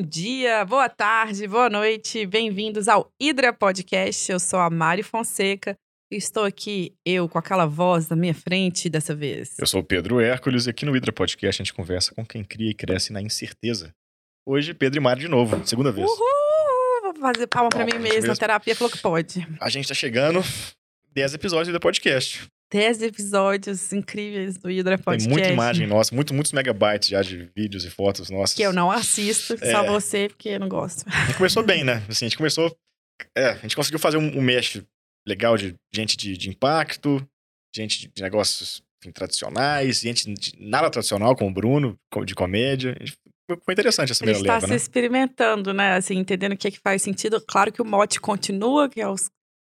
Bom dia, boa tarde, boa noite, bem-vindos ao Hidra Podcast. Eu sou a Mari Fonseca e estou aqui, eu, com aquela voz na minha frente dessa vez. Eu sou o Pedro Hércules e aqui no Hidra Podcast a gente conversa com quem cria e cresce na incerteza. Hoje, Pedro e Mari de novo, segunda vez. Uhul! Vou fazer palma pra Palma mim gente mesma, a mesmo. terapia falou que pode. A gente tá chegando 10 episódios do Hidra Podcast. 10 episódios incríveis do Hidra Podcast. Tem muita imagem nossa, muito, muitos megabytes já de vídeos e fotos nossas. Que eu não assisto, só É. você, porque eu não gosto. A gente começou bem, né? Assim, a gente começou... É, a gente conseguiu fazer um, um mesh legal de gente de, de impacto, gente de, de negócios enfim, tradicionais, gente de nada tradicional, como o Bruno, de comédia. Foi interessante essa A gente primeira está leva, se né? experimentando, né? Assim, entendendo o que, é que faz sentido. Claro que o mote continua, que é os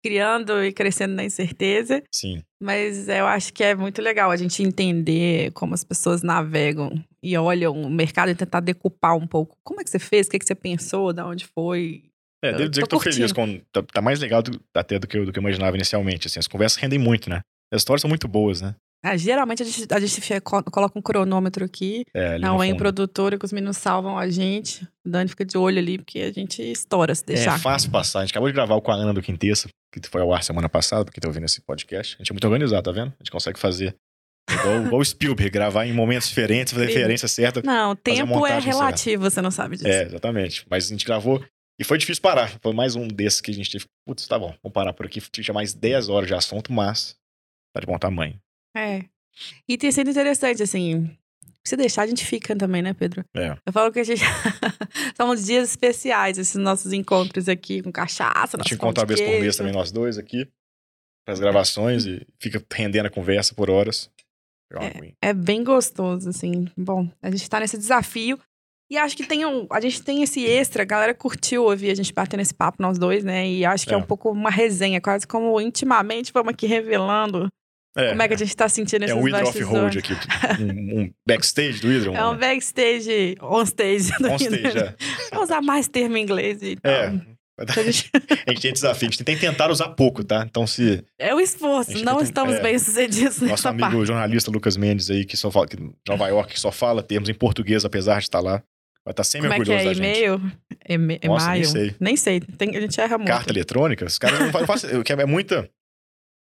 criando e crescendo na incerteza. Sim. Mas eu acho que é muito legal a gente entender como as pessoas navegam e olham o mercado e tentar decupar um pouco. Como é que você fez? O que, é que você pensou? Da onde foi? É, devo dizer tô que tô feliz curtindo. com. Tá, tá mais legal do- até do que, eu, do que eu imaginava inicialmente. Assim, as conversas rendem muito, né? As histórias são muito boas, né? Ah, geralmente a gente, a gente coloca um cronômetro aqui. É, Não, é produtora que os meninos salvam a gente. O Dani fica de olho ali, porque a gente estoura se deixar. É fácil passar. A gente acabou de gravar com a Ana do Quinteça, que foi ao ar semana passada, pra quem tá ouvindo esse podcast. A gente é muito organizado, tá vendo? A gente consegue fazer igual, igual o Spielberg, gravar em momentos diferentes, fazer a referência certa. Não, a tempo é montagem certa. relativo, você não sabe disso. É, exatamente. Mas a gente gravou e foi difícil parar. Foi mais um desses que a gente teve. Putz, tá bom, vamos parar por aqui. Tinha mais 10 horas de assunto, mas tá de bom tamanho. É. E tem sido interessante, assim. Se deixar, a gente fica também, né, Pedro? É. Eu falo que a gente. São uns dias especiais, esses nossos encontros aqui com cachaça. A gente encontra uma vez por mês também, nós dois aqui, para as gravações e fica rendendo a conversa por horas. Uma aguinha. É bem gostoso, assim. Bom, a gente tá nesse desafio. E acho que tem um, a gente tem esse extra, a galera curtiu ouvir a gente bater nesse papo, nós dois, né? E acho que é, É. um pouco uma resenha, quase como intimamente vamos aqui revelando como é que a gente tá sentindo É esses um Hydra. Off-Road aqui. Um, um backstage do Hydra. É um backstage, on stage. do on stage, Hidra. é. Vou usar mais termo em inglês e tal. É. A gente- tem desafio, a gente tem tentado usar pouco, tá? Então, se É o esforço, não tem- estamos é. bem sucedidos nosso nessa amigo parte. jornalista Lucas Mendes aí, que só fala, que Nova York, que só fala termos em português, apesar de estar lá, vai estar sempre Como é que orgulhoso é? da gente. E-mail? Nossa, nem e-mail? sei. Nem sei. Tem- a gente erra muito. Carta eletrônica, os caras não fazem, que é muita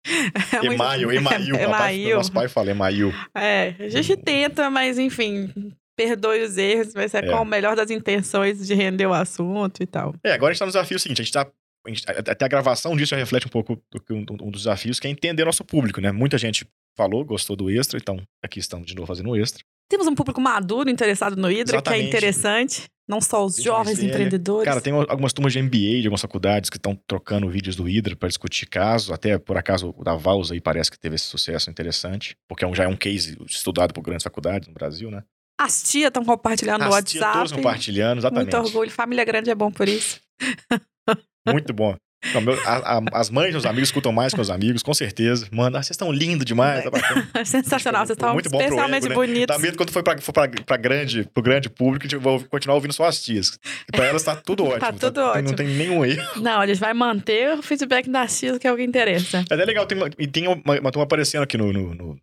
É muito- email, email. Meu pai- Email. Nosso pai fala email. É, a gente tenta, mas enfim, perdoe os erros, mas é, É. com o melhor das intenções de render o assunto e tal. É, agora a gente tá no desafio seguinte, a gente tá. a até a gravação disso já reflete um pouco um, dos desafios, que é entender nosso público, né? Muita gente falou, gostou do extra, então aqui estamos de novo fazendo o extra. Temos um público maduro interessado no Hidra, que é Exatamente. interessante. Não só os jovens mais velha. empreendedores. Cara, tem algumas turmas de MBA de algumas faculdades que estão trocando vídeos do Hydra para discutir casos. Até, por acaso, o da Vals aí parece que teve esse sucesso interessante. Porque é um- já é um case estudado por grandes faculdades no Brasil, né? As tias estão compartilhando no As tias WhatsApp. compartilhando, exatamente. Muito orgulho. Família grande é bom por isso. Muito bom. Não, meu- a- a- as mães dos amigos escutam mais que os amigos, com certeza. Manda, ah, vocês estão lindos demais. Tá bacana. Sensacional. Vocês estão Muito bom pro especialmente ego, né? bonitos. Dá medo quando for pra, for pra, pra grande, pro grande público, a gente vai continuar ouvindo só as tias. Pra elas tá tudo ótimo. tudo tem- ótimo. Não tem nenhum erro. Não, gente vai manter o feedback das tias, que é o que interessa. É legal, tem e tem uma, uma turma aparecendo aqui no, no- no-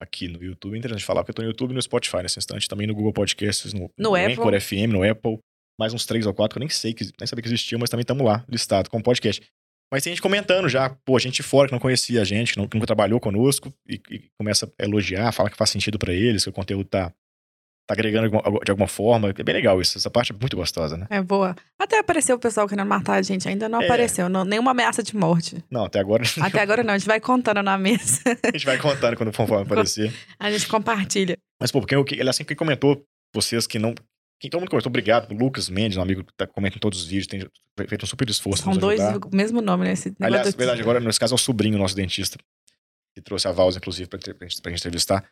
aqui no YouTube. É interessante falar, porque eu tô no YouTube no Spotify nesse instante, também no Google Podcasts, no, No Apple. Anchor FM, no Apple. Mais uns três ou quatro que eu nem sei, que, nem sabia que existiam, mas também estamos lá, listado como podcast. Mas tem gente comentando já, pô, gente fora que não conhecia a gente, que, não- que nunca trabalhou conosco, e, e começa a elogiar, fala que faz sentido pra eles, que o conteúdo tá, tá agregando de alguma, de alguma forma. É bem legal isso, essa parte é muito gostosa, né? É boa. Até apareceu o pessoal querendo matar a gente. Ainda não É. apareceu. Não, nenhuma ameaça de morte. Não, até agora Até agora não. A gente vai contando na mesa. a gente vai contando quando for aparecer. A gente compartilha. Mas, pô, porque ele assim que comentou, vocês que não. Quem todo mundo comentou, obrigado. O Lucas Mendes, um amigo que tá comentando todos os vídeos, tem feito um super esforço. São dois do mesmo nome, né? Esse Aliás, do- verdade, agora, nesse caso, é o sobrinho nosso dentista. Que trouxe a Vals, inclusive, pra, pra, gente, pra gente entrevistar.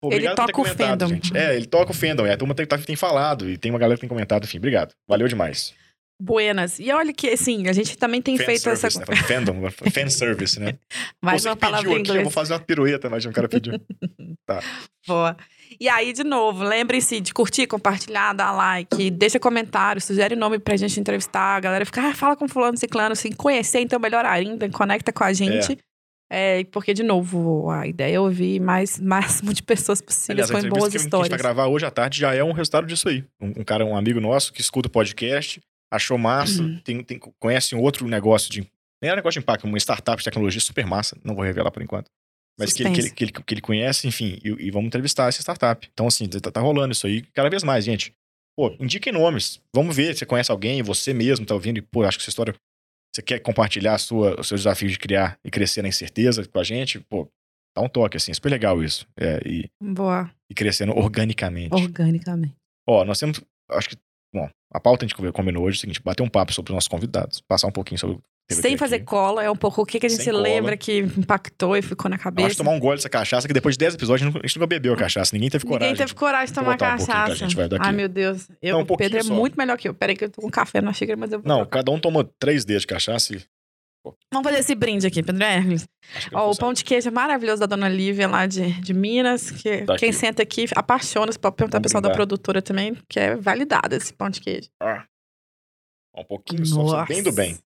Pô, Ele toca o fandom. gente. É, ele toca o fandom. É, a turma tem, tá- tem falado e tem uma galera que tem comentado. Enfim, obrigado. Valeu demais. Buenas. E olha que, assim, a gente também tem Fan feito service, essa. né? Fandom, fan service, né? Mais Você uma palavra pediu aqui, eu vou fazer uma pirueta, mas um cara pediu. Boa. E aí, de novo, lembrem-se de curtir, compartilhar, dar like, deixa comentário, sugere nome pra gente entrevistar. A galera fica, ah, fala com fulano, ciclano, se conhecer, então melhor ainda, conecta com a gente. É, porque, de novo, a ideia é ouvir mais máximo de pessoas possíveis Aliás, com boas que, que a gente histórias. vai gravar hoje à tarde já é um resultado disso aí. Um, um cara, um amigo nosso que escuta o podcast, achou massa, Uhum. tem, tem- conhece um outro negócio de. Nem era negócio de impacto, uma startup de tecnologia super massa, não vou revelar por enquanto. Mas que ele, que, ele, que, ele, que ele conhece, enfim, e, e vamos entrevistar essa startup. Então, assim, tá, tá rolando isso aí cada vez mais, gente. Pô, indiquem nomes. Vamos ver se você conhece alguém, você mesmo tá ouvindo, e, pô, acho que essa história. Você quer compartilhar a sua, os seus desafios de criar e crescer na incerteza com a gente? Pô, dá um toque, assim, é super legal isso. É, e, Boa, e crescendo organicamente. organicamente. Ó, nós temos, acho que, bom, a pauta a gente combinou hoje é o seguinte, bater um papo sobre os nossos convidados, passar um pouquinho sobre Sem aqui. fazer cola, é um pouco o que, que a gente Sem cola. lembra que impactou e ficou na cabeça. acho tomar um gole dessa cachaça, que depois de 10 episódios a gente nunca- bebeu a cachaça, ninguém teve coragem. Ninguém teve coragem de tomar botar um cachaça. gente, vai, daqui. Ai, meu Deus. Eu, Não, um o Pedro é só. muito melhor que eu. Peraí que eu tô com café na xícara, mas eu vou Não, botar. cada um toma três dedos de cachaça e... Vamos fazer esse brinde aqui, Pedro Hermes. Ó, o pão de queijo é maravilhoso da Dona Lívia lá de, de Minas, que Tá quem aqui. senta aqui apaixona, você pode perguntar ao pessoal da produtora também, que é validado esse pão de queijo. Ah, um pouquinho só, bem do bem.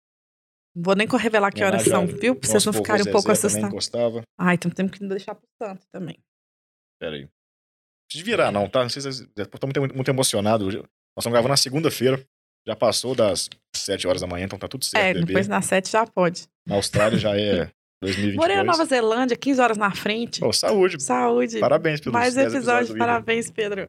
Não Vou nem revelar que horas são, viu? Pra vocês não ficarem um pouco assustados. Ai, então temos que deixar pro santo também. Pera aí. Não precisa virar não, tá? Não sei se vocês... Estou muito, muito emocionado. Hoje- Nós estamos gravando na segunda-feira. Já passou das 7 horas da manhã, então tá tudo certo, é, depois na sete já pode. Na Austrália já é 2022. Morei na Nova Zelândia, 15 horas na frente. Pô, saúde. Saúde. Parabéns pelos Mais 10 episódios, do Ídolo. parabéns, Pedro.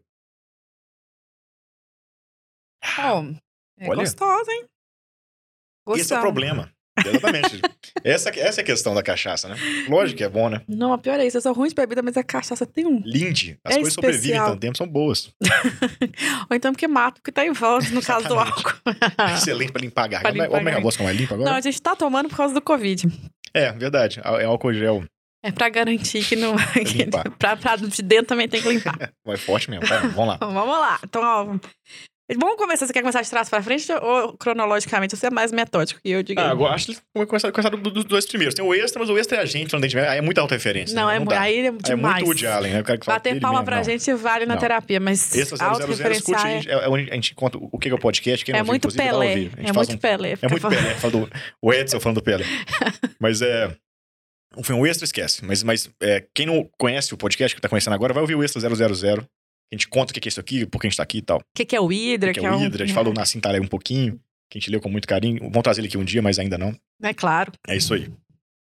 Bom, é Olha. gostosa, hein? Esse é o Gostamos. problema. Exatamente. essa, essa é a questão da cachaça, né? Lógico que é bom, né? Não, a pior é isso. Eu sou ruim de bebida, mas a cachaça tem um. Linde. As É coisas sobrevivem especial. tanto tempo, são boas. Ou então porque mata, porque tá em volta, no caso do álcool. Excelente pra limpar a garganta. Olha a minha voz como é limpa agora. Não, a gente tá tomando por causa do Covid. É, verdade. É álcool gel. É pra garantir que não. limpar. pra, pra de dentro também tem que limpar. Vai forte mesmo. Tá, vamos lá. Vamos lá. Então, ó. Vamos começar. Você quer começar de trás pra frente ou cronologicamente? Você é mais metódico que eu, diga. Ah, agora acho que vamos começar, começar do- dos dois primeiros. Tem o extra, mas o extra é a gente falando de Aí é muita autorreferência. não, né? é, mu- dá. aí é Aí é demais. muito Woody Allen, né? Eu quero que Bater palma mesmo, pra não. gente vale na Não. terapia, mas Extra 000 escute, a autorreferenciar gente, é onde a gente conta o que é o podcast. Quem não é, é ouviu, muito inclusive, vai Pelé. É muito um- Pelé. É muito falando- Pelé, fala do, o Edson falando do Pelé. Mas é. O filme extra esquece. Mas, mas é, quem não conhece o podcast que tá conhecendo agora, vai ouvir o extra 000. A gente conta o que é isso aqui, por que a gente tá aqui e tal. O que, que é o Hidra? O que é o um- Hidra. A gente falou na Cintalé um pouquinho, que a gente leu com muito carinho. Vamos trazer ele aqui um dia, mas ainda não. É claro. É isso aí.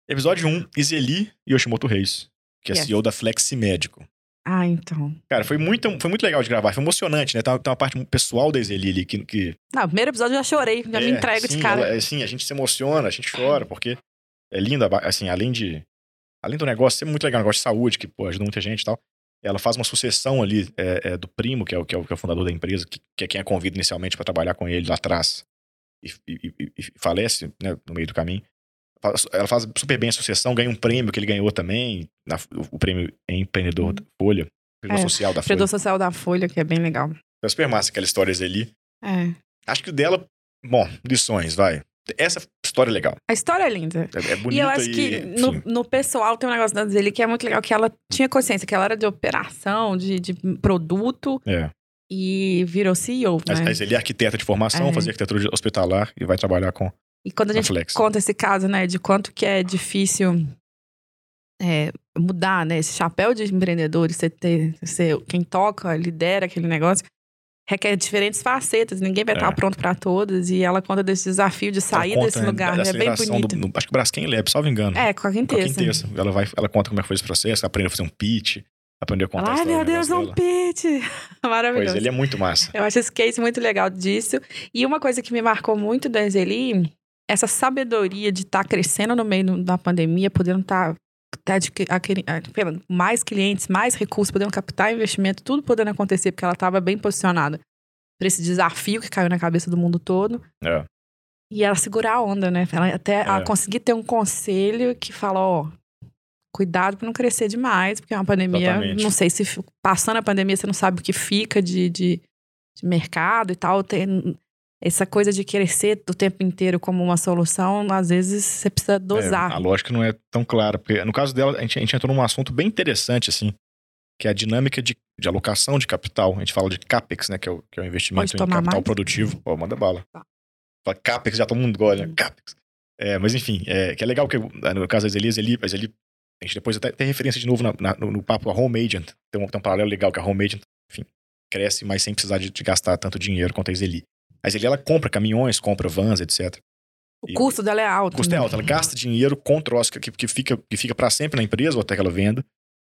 Episódio 1, Izeli Yoshimoto Reis, que é Yes. CEO da Flexi Médico. Ah, então. Cara, foi muito, foi muito legal de gravar, foi emocionante, né? Tem uma, tem uma parte pessoal da Izeli ali que, que Não, primeiro episódio eu já chorei, já me É, entrego de sim, cara. ela- é, sim, a gente se emociona, a gente chora, porque é linda, assim, além de. Além do negócio ser muito legal, negócio de saúde, que pô, ajuda muita gente e tal. Ela faz uma sucessão ali é, é, do primo, que é, o, que, é o, que é o fundador da empresa, que, que é quem a convida inicialmente para trabalhar com ele lá atrás. E, e- e- e falece né, no meio do caminho. Ela faz super bem a sucessão, ganha um prêmio que ele ganhou também, na- o, prêmio é empreendedor da Folha, empreendedor É, social da Folha. Empreendedor social da Folha, que é bem legal. É super massa aquela história ali. É. Acho que o dela, bom, lições, vai. Essa história é legal. A história é linda. É, é bonita E eu acho que enfim. no, no pessoal tem um negócio da Zeli que é muito legal, que ela tinha consciência que ela era de operação, de, de produto É. e virou CEO, né? Mas ele é arquiteta de formação, É. fazia arquitetura hospitalar e vai trabalhar com E quando a a gente Flex. conta esse caso, né, de quanto que é difícil é, mudar, né, esse chapéu de empreendedor, você ter, ser quem toca, lidera aquele negócio, requer diferentes facetas, ninguém vai É. estar pronto para todas, e ela conta desse desafio de sair conta, desse né, lugar, né, é bem bonito. Do, no- acho que Braskem Lab, salvo engano. É, com a com a. Ela, vai, ela conta como é que foi esse processo, aprendeu a fazer um pitch, aprendeu a contar Ai, meu do Deus, um dela. pitch! Maravilhoso. Pois, ele é muito massa. Eu acho esse case muito legal disso. E uma coisa que me marcou muito da Zeli, essa sabedoria de estar crescendo no meio da pandemia, podendo estar mais clientes, mais recursos, podendo captar investimento, tudo podendo acontecer, porque ela estava bem posicionada para esse desafio que caiu na cabeça do mundo todo. É. E ela segurar a onda, né? Ela até É. conseguir ter um conselho que fala, ó, cuidado para não crescer demais, porque é uma pandemia. Não sei se passando a pandemia você não sabe o que fica de, de, de mercado e tal. Tem essa coisa de crescer o tempo inteiro como uma solução, às vezes você precisa É, dosar. a lógica não é tão clara. Porque no caso dela, a gente, a gente entrou num assunto bem interessante, assim, que é a dinâmica de, de alocação de capital. A gente fala de CAPEX, né? Que é o, que é o investimento em capital mais? produtivo. Pô, manda bala. Tá. Fala CAPEX, já todo mundo gosta, né? CAPEX. É, mas enfim, é, que é legal que no caso das Elias, ele, ele, a gente depois até tem referência de novo na, na, no, no, papo a Home Agent. Tem um, tem um paralelo legal que a Home Agent, enfim, cresce, mas sem precisar de, de gastar tanto dinheiro quanto a Zeli. A Zeli, ela compra caminhões, compra vans, etc. O custo dela é alto. O custo é né? alto. Ela gasta dinheiro com troço que, que fica, que fica para sempre na empresa ou até que ela venda.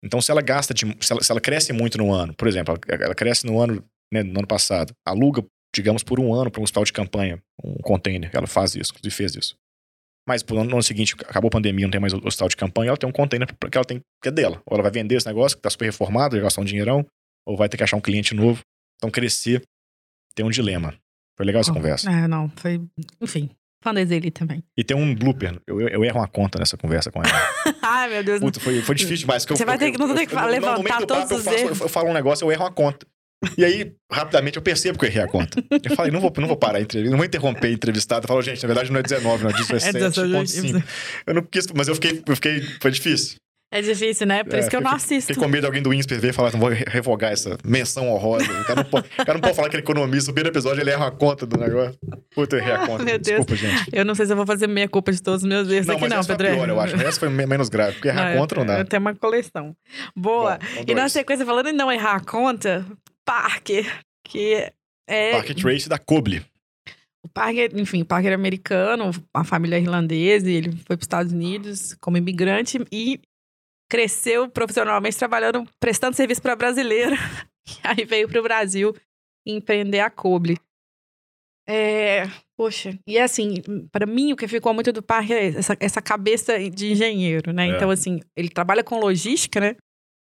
Então, se ela gasta, de, se, ela, se ela cresce muito no ano, por exemplo, ela, ela cresce no ano, né, no ano passado, aluga, digamos, por um ano para um hospital de campanha, um container, ela faz isso, inclusive fez isso. Mas no ano seguinte, acabou a pandemia, não tem mais hospital de campanha, ela tem um container que ela tem, que é dela. Ou ela vai vender esse negócio, que está super reformado, vai gastar um dinheirão, ou vai ter que achar um cliente novo. Então, crescer tem um dilema. Foi legal essa oh, conversa. É, não, foi. Enfim, Fã dele também. E tem um blooper. Eu, eu erro uma conta nessa conversa com ela. Ai, meu Deus. Puta, foi, foi difícil demais. Você eu, vai ter que, não ter que eu, levantar todos os erros. Eu, falo um negócio, eu erro uma conta. E aí, rapidamente, eu percebo que eu errei a conta. Eu falei, não vou, não vou parar a entrevista, não vou interromper a entrevistada. Eu falo, gente, na verdade não é 19, não é 17.5. É eu não quis, mas eu fiquei, eu fiquei, foi difícil. É difícil, né? Por é, isso que eu não assisto. Fiquei com medo de alguém do INSPER ver e falar, não vou revogar essa menção honrosa. O cara não pode, cara não pode falar que ele economiza. No primeiro episódio ele erra a conta do negócio. Puta, eu errei a conta. Meu Desculpa, Deus. gente. Eu não sei se eu vou fazer meia culpa de todos os meus erros não, aqui, não, Pedro. Pior, eu acho. Essa foi menos grave, porque errar não, a conta não dá. Eu tenho uma coleção. Boa. Bom, e na sequência, falando em não errar a conta, Parker, que é. Parker Trace da Coble. O Parker, enfim, o Parker é americano, a família é irlandesa, ele foi para os Estados Unidos como imigrante e cresceu profissionalmente trabalhando, prestando serviço para brasileira. aí veio para o Brasil empreender a Coble. É, poxa, e assim, para mim o que ficou muito do parque é essa, essa cabeça de engenheiro, né? É. Então, assim, ele trabalha com logística, né?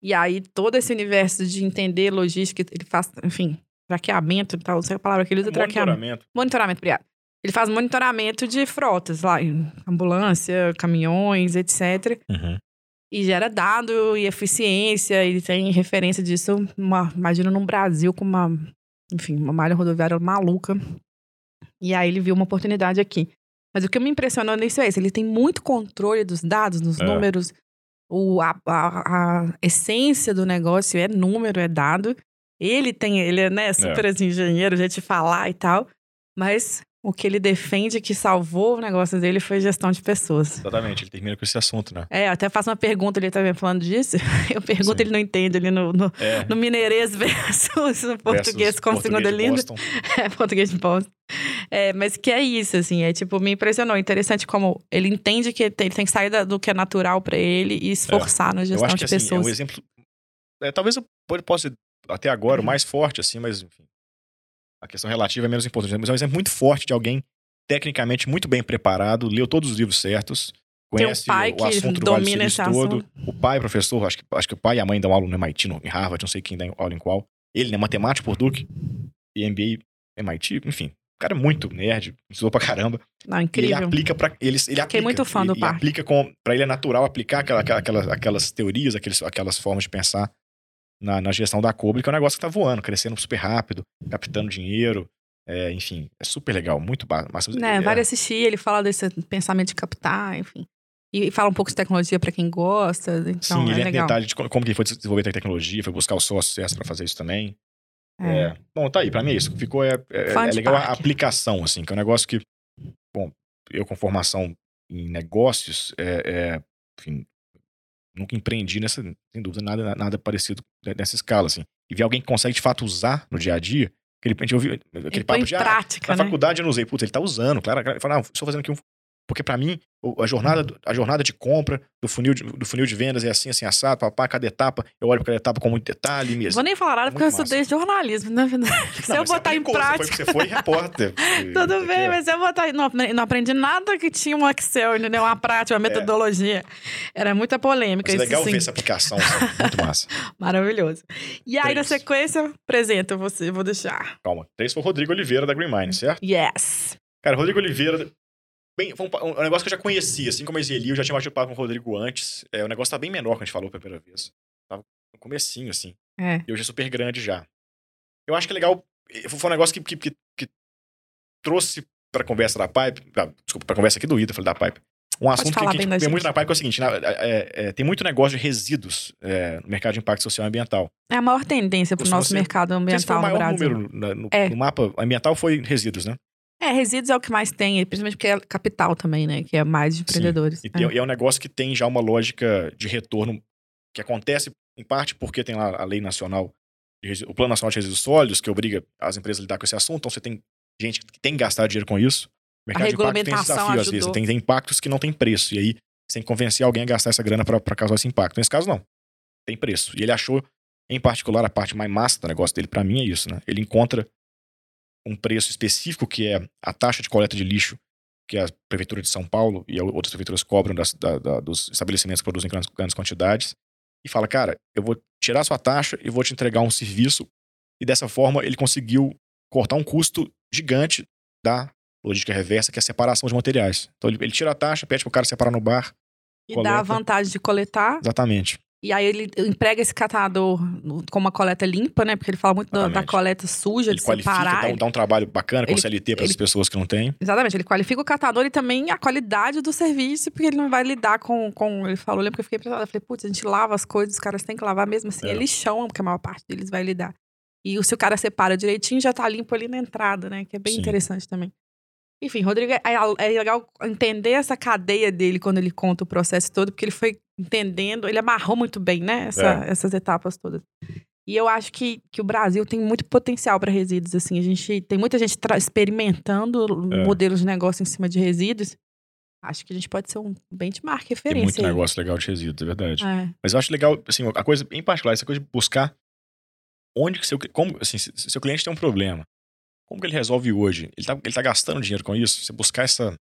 E aí todo esse universo de entender logística, ele faz, enfim, traqueamento e tal, não sei a palavra que ele usa, monitoramento. traqueamento. Monitoramento, obrigado. Ele faz monitoramento de frotas lá, ambulância, caminhões, etc. Uhum e gera dado e eficiência, e tem referência disso, uma, imagina num Brasil com uma, enfim, uma malha rodoviária maluca. E aí ele viu uma oportunidade aqui. Mas o que me impressionou nisso é isso, ele tem muito controle dos dados, dos é. números, o, a, a, a, essência do negócio é número, é dado. Ele tem, ele é né, super é. Engenheiro, já te falar e tal, mas o que ele defende que salvou o negócio dele foi gestão de pessoas. Exatamente, ele termina com esse assunto, né? É, até faço uma pergunta ele também falando disso. Eu pergunto, Sim. ele não entende ali no, no, é. no mineirês versus no português com segunda língua. É, português de Boston. É, mas que é isso, assim, é tipo, me impressionou. Interessante como ele entende que ele tem, que sair do que é natural para ele e esforçar é. na gestão eu acho que, de assim, pessoas. É um exemplo. É, talvez eu possa até agora o mais forte, assim, mas enfim, a questão relativa é menos importante. Mas é um exemplo muito forte de alguém tecnicamente muito bem preparado, leu todos os livros certos, conhece o, o assunto do Vale do todo. O pai, professor, acho que, acho que o pai e a mãe dão aula no MIT, no, em Harvard, não sei quem dá aula em qual. Ele é matemático por Duke e MBA MIT, enfim. O cara é muito nerd, estudou pra caramba. Não, incrível. ele aplica para ele, ele aplica, muito fã do pai. aplica com para ele é natural aplicar aquela, aquela, aquelas teorias, aqueles, aquelas formas de pensar na, na gestão da Cobre, que é um negócio que tá voando, crescendo super rápido, captando dinheiro. É, enfim, é super legal, muito massa. Né, é, vale assistir, ele fala desse pensamento de captar, enfim. E fala um pouco de tecnologia para quem gosta. Então Sim, ele é legal. detalhe de como que ele foi desenvolver a tecnologia, foi buscar o sócio para fazer isso também. É. é. Bom, tá aí, pra mim é isso. Ficou é, é, é legal a aplicação, assim, que é um negócio que, bom, eu com formação em negócios, é, é enfim, nunca empreendi nessa, sem dúvida, nada, nada parecido nessa escala, assim. E ver alguém que consegue de fato usar no dia a dia, aquele, a gente ouviu aquele papo de, ah, prática, ah, na né? faculdade eu não usei, putz, ele tá usando, claro, claro. Ele fala, não, estou fazendo aqui um, porque para mim, a jornada, a jornada de compra do funil de, do funil de vendas é assim, assim, assado, papá, cada etapa, eu olho para cada etapa com muito detalhe mesmo. Vou nem falar nada é porque eu estudei jornalismo, né? Se não, eu botar em prática. Você foi, repórter. Tudo bem, mas eu botar. Não, não aprendi nada que tinha um Excel, entendeu? Uma prática, uma é. metodologia. É. Era muita polêmica. Mas é legal ver essa aplicação, assim, muito massa. Maravilhoso. E aí, Três. na sequência, apresento você, vou deixar. Calma. Três foi o Rodrigo Oliveira da Green Mine, certo? Yes. Cara, Rodrigo Oliveira Bem, um, um, negócio que eu já conhecia, assim como a Zeli, eu já tinha batido papo com o Rodrigo antes. É, o negócio tá bem menor que a gente falou pela primeira vez. Tava no comecinho, assim. É. E hoje é super grande já. Eu acho que é legal. Foi um negócio que, que, que, trouxe pra conversa da Pipe. Ah, desculpa, pra conversa aqui do Ida, falei da Pipe. Um Pode assunto que, que a gente vê muito na Pipe que é o seguinte: na, é, é, tem muito negócio de resíduos é, no mercado de impacto social e ambiental. É a maior tendência pro nosso mercado ambiental. Esse foi o maior no Brasil. número no, é. no mapa ambiental foi resíduos, né? É, resíduos é o que mais tem, principalmente porque é capital também, né? Que é mais de empreendedores. E, é. é um negócio que tem já uma lógica de retorno que acontece, em parte, porque tem lá a lei nacional, o Plano Nacional de Resíduos Sólidos, que obriga as empresas a lidar com esse assunto. Então você tem gente que tem que gastar dinheiro com isso. O mercado de impacto tem esse desafio, às vezes. ajudou. Tem, tem impactos que não tem preço. E aí você tem que convencer alguém a gastar essa grana para causar esse impacto. Nesse caso, não. Tem preço. E ele achou, em particular, a parte mais massa do negócio dele, para mim, é isso, né? Ele encontra um preço específico que é a taxa de coleta de lixo que a Prefeitura de São Paulo e outras prefeituras cobram das- da- da- dos estabelecimentos que produzem grandes, grandes quantidades e fala, cara, eu vou tirar a sua taxa e vou te entregar um serviço e dessa forma ele conseguiu cortar um custo gigante da logística reversa, que é a separação de materiais. Então ele, ele tira a taxa, pede pro cara separar no bar, E dá a coleta. vantagem de coletar. exatamente. E aí ele emprega esse catador com uma coleta limpa, né? Porque ele fala muito da, da coleta suja, Ele de qualifica, separar. dá, um- dá um trabalho bacana com ele- CLT para as pessoas que não têm. Exatamente, ele qualifica o catador e também a qualidade do serviço, porque ele não vai lidar com. com ele falou, lembra que eu fiquei impressionada. Eu falei, putz, a gente lava as coisas, os caras têm que lavar mesmo assim. É. Eles chão, porque a maior parte deles vai lidar. E se o cara separa direitinho, já tá limpo ali na entrada, né? Que é bem Sim. interessante também. Enfim, Rodrigo, é, é legal entender essa cadeia dele quando ele conta o processo todo, porque ele foi entendendo, ele amarrou muito bem, né? essa- É. Essas etapas todas. E eu acho que, que o Brasil tem muito potencial para resíduos, assim. A gente tem muita gente experimentando É. modelos de negócio em cima de resíduos. Acho que a gente pode ser um benchmark Tem referência. muito aí. negócio legal de resíduos, é verdade. É. Mas eu acho legal, assim, a coisa, em particular, essa coisa de buscar onde que seu, como, assim, se, se seu cliente tem um problema, como que ele resolve hoje? Ele tá, ele tá gastando dinheiro com isso? Você buscar essa, não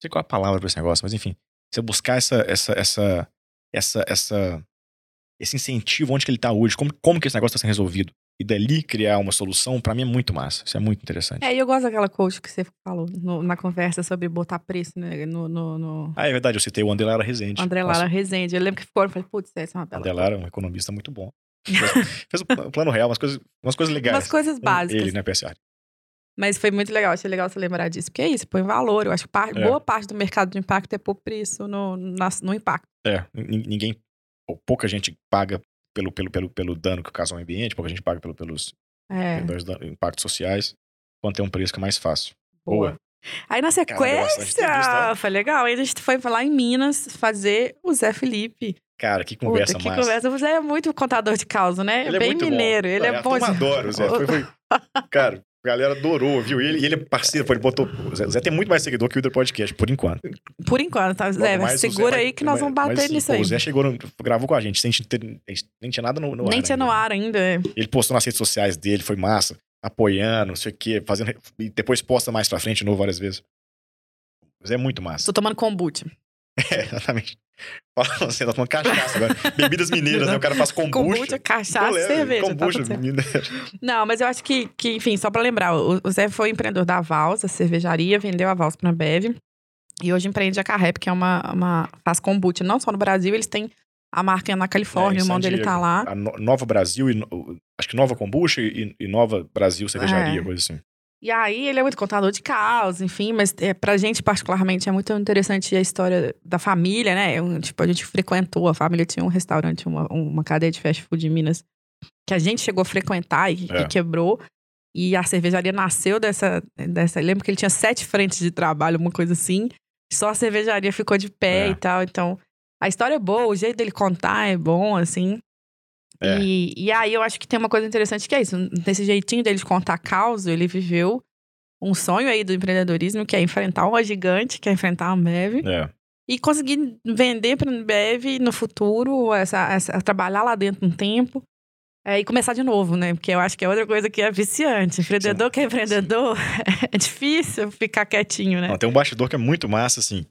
sei qual é a palavra para esse negócio, mas enfim, você buscar essa, essa, essa, essa, essa, esse incentivo, onde que ele tá hoje, como, como que esse negócio está sendo resolvido? E dali criar uma solução, para mim é muito massa. Isso é muito interessante. É, e eu gosto daquela coach que você falou no- na conversa sobre botar preço né, no, no, no Ah, é verdade, eu citei o André Lara Rezende. André Nossa, Lara Rezende. Eu lembro que ficou, eu falei, putz, essa é uma O bela. André Lara é um economista muito bom. Fez, fez o plano real, umas coisas, umas coisas legais. Umas coisas básicas. Ele, né, PSA? Mas foi muito legal, achei legal você lembrar disso. Porque é isso, põe valor. Eu acho que par- É. boa parte do mercado de impacto é pôr preço no, nas- no impacto. É, nin- ninguém, ou pouca gente paga pelo, pelo, pelo, pelo dano que causa ao ambiente, pouca gente paga pelo, pelos, É, pelos impactos sociais, quando tem um preço que é mais fácil. boa. Boa. Aí na sequência, ó. foi legal. Aí a gente foi lá em Minas fazer o Zé Felipe. Cara, que conversa Puta, que massa. conversa. O Zé é muito contador de causa, né? Ele é bem muito mineiro. bom. Ele Não, é bom. A turma de- adora o Zé. Foi, foi- Cara, a galera adorou, viu? Ele, ele é parceiro, ele botou... O Zé, o Zé tem muito mais seguidor que o Hidro Podcast, por enquanto. Por enquanto, tá? Zé, o segura Zé aí que nós vamos bater mas, nisso pô, aí. O Zé chegou, no- gravou com a gente, sem ter- nem tinha nada no, no ar Nem tinha no ar ainda. é. Ele postou nas redes sociais dele, foi massa, apoiando, não sei o quê, fazendo. E depois posta mais pra frente de novo várias vezes. Mas é muito massa. Tô tomando kombucha. É, exatamente. Assim, tá tomando cachaça agora. Bebidas mineiras, né? O cara faz kombucha. Kombucha, cachaça, cerveja. tá Kombucha, certo. mineira. Não, mas eu acho que, que enfim, só pra lembrar, o, o Zé foi empreendedor da Vals, a cervejaria, vendeu a Vals pra Bev. E hoje empreende a Carrep, que é uma, uma. faz kombucha, não só no Brasil, eles têm a marca na Califórnia, É, o irmão dele tá lá. A No- Nova Brasil, e, acho que Nova Kombucha e, e Nova Brasil Cervejaria, É. coisa assim. E aí ele é muito contador de caos, enfim, mas é, pra gente, particularmente, é muito interessante a história da família, né? Eu, tipo, a gente frequentou, a família tinha um restaurante, uma, uma cadeia de fast food em Minas, que a gente chegou a frequentar e, É. e quebrou. E a cervejaria nasceu dessa, dessa. Lembro que ele tinha sete frentes de trabalho, uma coisa assim. Só a cervejaria ficou de pé É. e tal. Então, a história é boa, o jeito dele contar é bom, assim. É. E, e aí eu acho que tem uma coisa interessante que é isso. Nesse jeitinho dele de contar causa, ele viveu um sonho aí do empreendedorismo, que é enfrentar uma gigante, que é enfrentar a Ambev, É. e conseguir vender para a Ambev no futuro, essa, essa- trabalhar lá dentro um tempo. é, e começar de novo, né? Porque eu acho que é outra coisa que é viciante. Empreendedor que é empreendedor, é difícil ficar quietinho, né? Não, tem um bastidor que é muito massa, assim.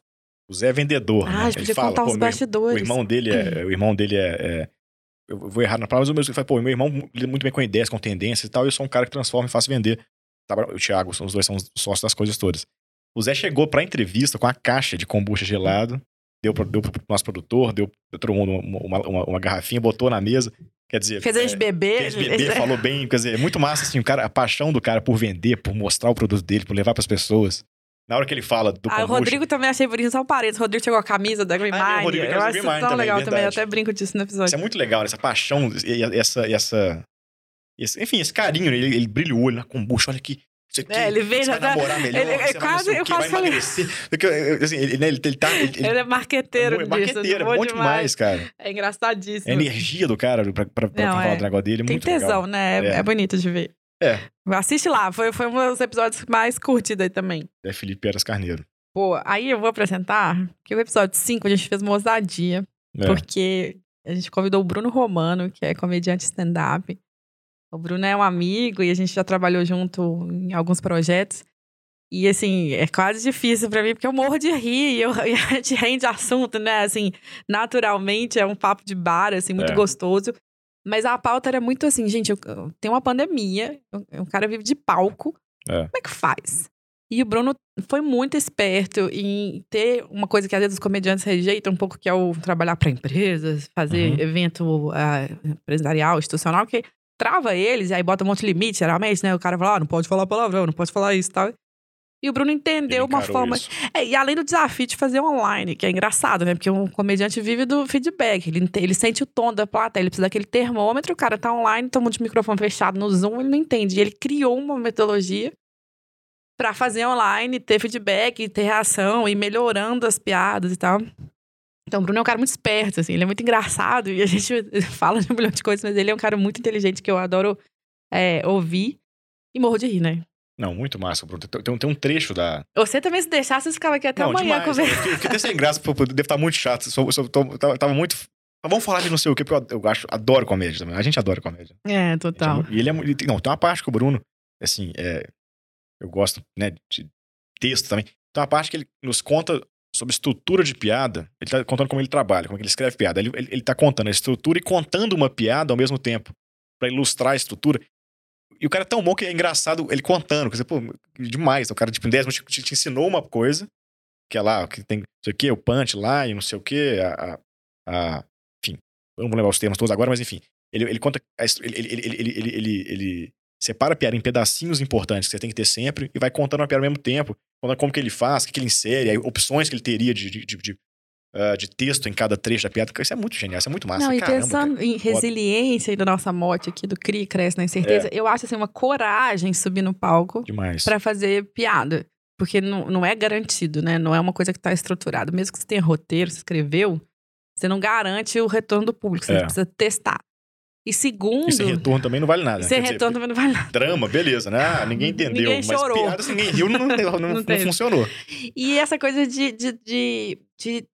O Zé é vendedor. Ah, né? a gente Ele podia fala, contar os meu- bastidores. O irmão dele é. O irmão dele é. é- eu vou errar na palavra, mas o meu ele fala, pô, meu irmão lida muito bem com ideias, com tendências e tal, e eu sou um cara que transforma e faço vender. O Thiago, os dois são os sócios das coisas todas. O Zé chegou pra entrevista com a caixa de kombucha gelado, deu, pro, deu pro nosso produtor, deu pra todo mundo uma, uma, uma- garrafinha, botou na mesa. Quer dizer. Fez é, beber. fez beber, falou bem, quer dizer, é muito massa, assim, o cara, a paixão do cara por vender, por mostrar o produto dele, por levar pras pessoas. Na hora que ele fala do Ah, o Rodrigo também achei bonito, só um parênteses. O Rodrigo chegou a camisa da Green Ah, é. Rodrigo Eu acho isso tão também, legal também. Eu até brinco disso no Isso episódio. é muito legal, né? essa paixão, e essa, essa, esse- enfim, esse carinho, né? ele, ele brilha o olho na kombucha, olha que Sei É, ele você já vai namorar melhor, ele- é você vai quase- o eu vai quase falei- emagrecer. Assim, ele, né, ele, ele tá... Ele, ele- é marqueteiro é disso. marqueteiro, é bom bom demais, cara. É engraçadíssimo. A energia do cara pra, pra, pra, Não, falar é. do negócio dele é Tem muito tesão, legal. né? É, É. é bonito de ver. É. Assiste lá, foi, foi um dos episódios mais curtidos aí também. É Felipe Peras Carneiro. Pô, aí eu vou apresentar que o episódio 5 a gente fez uma ousadia, É. porque a gente convidou o Bruno Romano, que é comediante stand-up. O Bruno é um amigo e a gente já trabalhou junto em alguns projetos. E assim, é quase difícil pra mim, porque eu morro de rir e, eu, e a gente rende assunto, né? Assim, naturalmente é um papo de bar, assim, muito É. gostoso. Mas a pauta era muito assim, gente, eu, eu- tem uma pandemia, o cara vive de palco. É. Como é que faz? E o Bruno foi muito esperto em ter uma coisa que às vezes os comediantes rejeitam um pouco, que é o trabalhar para empresas, fazer Uhum. evento ah, empresarial, institucional, que trava eles e aí bota um monte de limite, geralmente, né? O cara fala, ah, não pode falar palavrão, não pode falar isso e tal. E o Bruno entendeu uma forma. É, e além do desafio de fazer online, que é engraçado, né? Porque um comediante vive do feedback. Ele, ele sente o tom da plateia, ele precisa daquele termômetro, o cara tá online, toma de microfone fechado no Zoom, ele não entende. E ele criou uma metodologia pra fazer online, ter feedback, ter reação, e melhorando as piadas e tal. Então, o Bruno é um cara muito esperto, assim, ele é muito engraçado, e a gente fala de um milhão de coisas, mas ele é um cara muito inteligente que eu adoro é, ouvir e morro de rir, né? Não, muito massa, Bruno. Tem, tem- um trecho da. Você também, se deixasse, você ficava aqui até não, amanhã. Eu conversando. fiquei, eu fiquei até sem graça, porque deve estar muito chato. Só, só, tô- tava, tava muito. Vamos falar de não sei o quê, porque eu, eu acho, adoro comédia também. A gente adora comédia. É, gente total. mu- E ele é ele tem- Não, tem uma parte que o Bruno, assim, é, eu gosto, né, de texto também. Tem uma parte que ele nos conta sobre estrutura de piada. Ele tá contando como ele trabalha, como é que ele escreve piada. Ele, ele, ele tá contando a estrutura e contando uma piada ao mesmo tempo, pra ilustrar a estrutura. E o cara é tão bom que é engraçado ele contando. Quer dizer, pô, demais. O cara, tipo, em 10 minutos te, te ensinou uma coisa, que é lá, que tem, não sei o quê, o punch lá e não sei o quê, a, a- a- enfim, eu não vou lembrar os termos todos agora, mas enfim. Ele, ele conta. Ele, ele, ele, ele, ele, ele, separa a piada em pedacinhos importantes que você tem que ter sempre e vai contando a piada ao mesmo tempo. Contando como que ele faz, o que, que ele insere, opções que ele teria de, de, de, de, ah, de texto em cada trecho da piada. Isso é muito genial, isso é muito massa. Não, e Caramba, pensando cara. em resiliência e da nossa mote aqui do CRI, Cresce na Incerteza, eu acho assim, uma coragem subir no palco pra fazer piada. Porque não, não é garantido, né? Não é uma coisa que tá estruturada. Mesmo que você tenha roteiro, você escreveu, você não garante o retorno do público. Você É. precisa testar. E segundo, E sem retorno também não vale nada. né? sem Quer dizer, retorno também não vale nada. Drama, beleza, né? Ah, ninguém entendeu. Ninguém mas chorou. piada, se ninguém riu, não, não, não, não funcionou. E essa coisa de. de, de, de-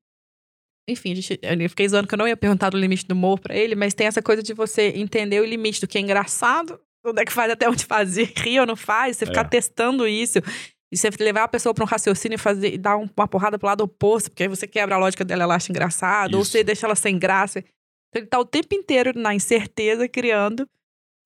enfim, de- eu fiquei zoando que eu não ia perguntar do limite do humor pra ele, mas tem essa coisa de você entender o limite do que é engraçado, onde é que faz até onde fazer, ri ou não faz, você ficar É. testando isso. E você levar a pessoa pra um raciocínio e fazer, e dar um- uma porrada pro lado oposto, porque aí você quebra a lógica dela, ela acha engraçado, ou Isso. você deixa ela sem graça. Então ele tá o tempo inteiro na incerteza, criando.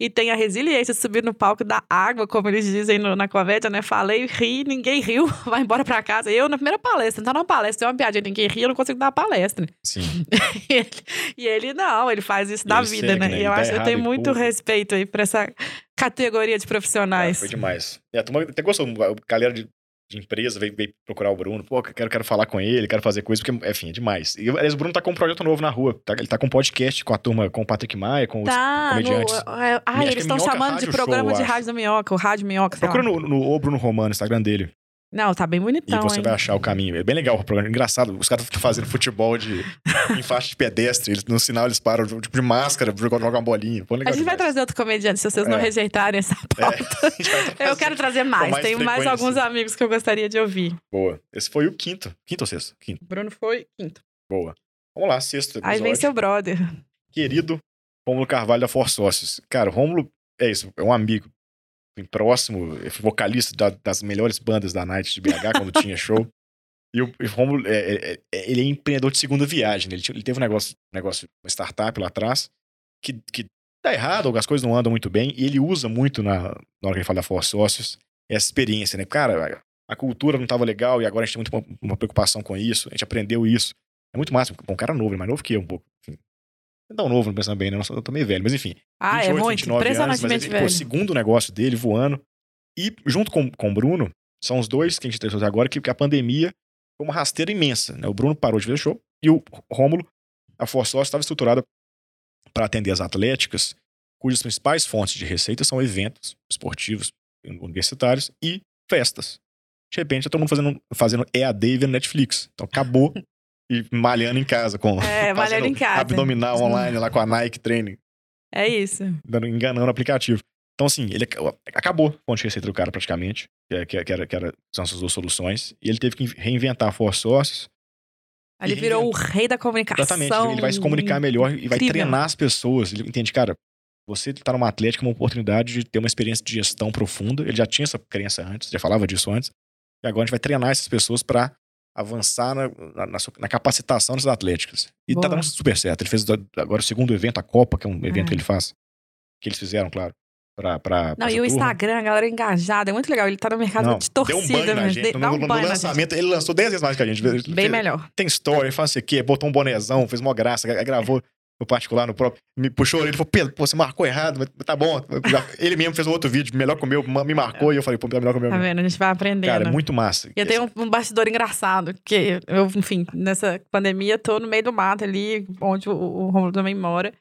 E tem a resiliência de subir no palco da água, como eles dizem no- na comédia, né? Falei, ri, ninguém riu, vai embora pra casa. Eu, na primeira palestra, tá numa palestra, tem uma piadinha, ninguém ri, eu não consigo dar uma palestra. Sim. E ele, e ele não, ele faz isso da vida, segue, né? né? E eu dá acho que eu tenho e muito pula. respeito aí pra essa categoria de Ah, profissionais. foi demais. É, a turma até gostou. A galera de, de empresa veio, veio procurar o Bruno. Pô, quero, quero falar com ele, quero fazer coisa, porque, enfim, é demais. E aliás, o Bruno tá com um projeto novo na rua. tá? ele tá com um podcast com a turma, com o Patrick Maia, com os Tá, no, comediantes. é, ah, eles estão chamando de programa Show, de rádio da minhoca, o rádio minhoca. Procura no, no O Bruno Romano, no Instagram dele. Não, tá bem E bonitão, você hein? vai achar o caminho. É bem legal o programa. Engraçado. Os caras ficam fazendo futebol de, em faixa de pedestre. Eles, no sinal eles param, tipo, de máscara, jogam jogam uma bolinha. Pô, A gente vai demais. trazer outro comediante, se vocês não É. rejeitarem essa pauta. A gente vai trazer. Eu quero trazer mais. mais Tenho mais frequência. alguns amigos que eu gostaria de ouvir. Boa. Esse foi o quinto. Quinto ou sexto? Quinto. O Bruno foi quinto. Boa. Vamos lá, sexto Aí episódio. vem seu brother. querido Rômulo Carvalho da Force Sócios. Cara, o Rômulo é isso, é um amigo próximo, é vocalista da- das melhores bandas da Night de BH quando tinha show. E o, o Rômulo, é, é- é- ele é empreendedor de segunda viagem. né? Ele, ele teve um negócio, negócio, uma startup lá atrás, que, que dá errado, ou as coisas não andam muito bem, e ele usa muito na, na hora que ele fala da Force Sócios essa experiência, né? Cara, a, cultura não estava legal e agora a gente tem muito uma, uma preocupação com isso, a gente aprendeu isso. É muito massa, um cara novo, é mais novo que eu um pouco. Enfim. É tão novo, não pensando bem, né? Eu tô meio velho, mas enfim. Ah, é 28, muito. 29 anos, mas Impressionantemente pô, velho. o segundo negócio dele voando. E junto com, com o Bruno, são os dois que a gente testou até agora, que, que a pandemia foi uma rasteira imensa. Né? O Bruno parou de ver show e o Rômulo, a Sócio, estava estruturada para atender as atléticas, cujas principais fontes de receita são eventos esportivos, universitários e festas. De repente, tá todo mundo fazendo, fazendo EAD e vendo Netflix. Então, acabou e malhando em casa com É, malhando em casa. abdominal online lá com a Nike Training, É isso. enganando o aplicativo. Então, assim, ele ac- acabou a fonte de receita do cara praticamente, que, é- é- era, que era, são essas duas soluções, e ele teve que reinventar a Force Sources. Ele virou o rei da comunicação. Exatamente, ele vai se comunicar melhor e vai incrível. treinar as pessoas. Ele entende, cara, você tá numa atlética, uma oportunidade de ter uma experiência de gestão profunda. Ele já tinha essa crença antes, já falava disso antes. E agora a gente vai treinar essas pessoas para avançar na, na- na capacitação das atléticas. E tá Boa. dando super certo. Ele fez agora o segundo evento, a Copa, que é um evento Ah. que ele faz. Que eles fizeram, claro. Pra, pra, Não, e o turma. Instagram, a galera engajada. É muito legal. Ele tá no mercado Não, de deu torcida. um banho na mesmo. gente. De- No, um no lançamento, ele lançou 10 vezes mais que a gente. Bem fez- melhor. tem story, faz isso aqui, botou um bonezão, fez uma graça, gra- gravou no particular, no próprio. Me puxou ele falou: Pedro, pô, você marcou errado, mas tá bom. Ele mesmo fez um outro vídeo, melhor que o meu, me marcou, e eu falei, pô, tá melhor que o meu. Tá vendo? A gente vai aprendendo. Cara, é muito massa. E eu tenho um, um bastidor engraçado, que eu, enfim, nessa pandemia, tô no meio do mato ali, onde o, o Romulo também mora.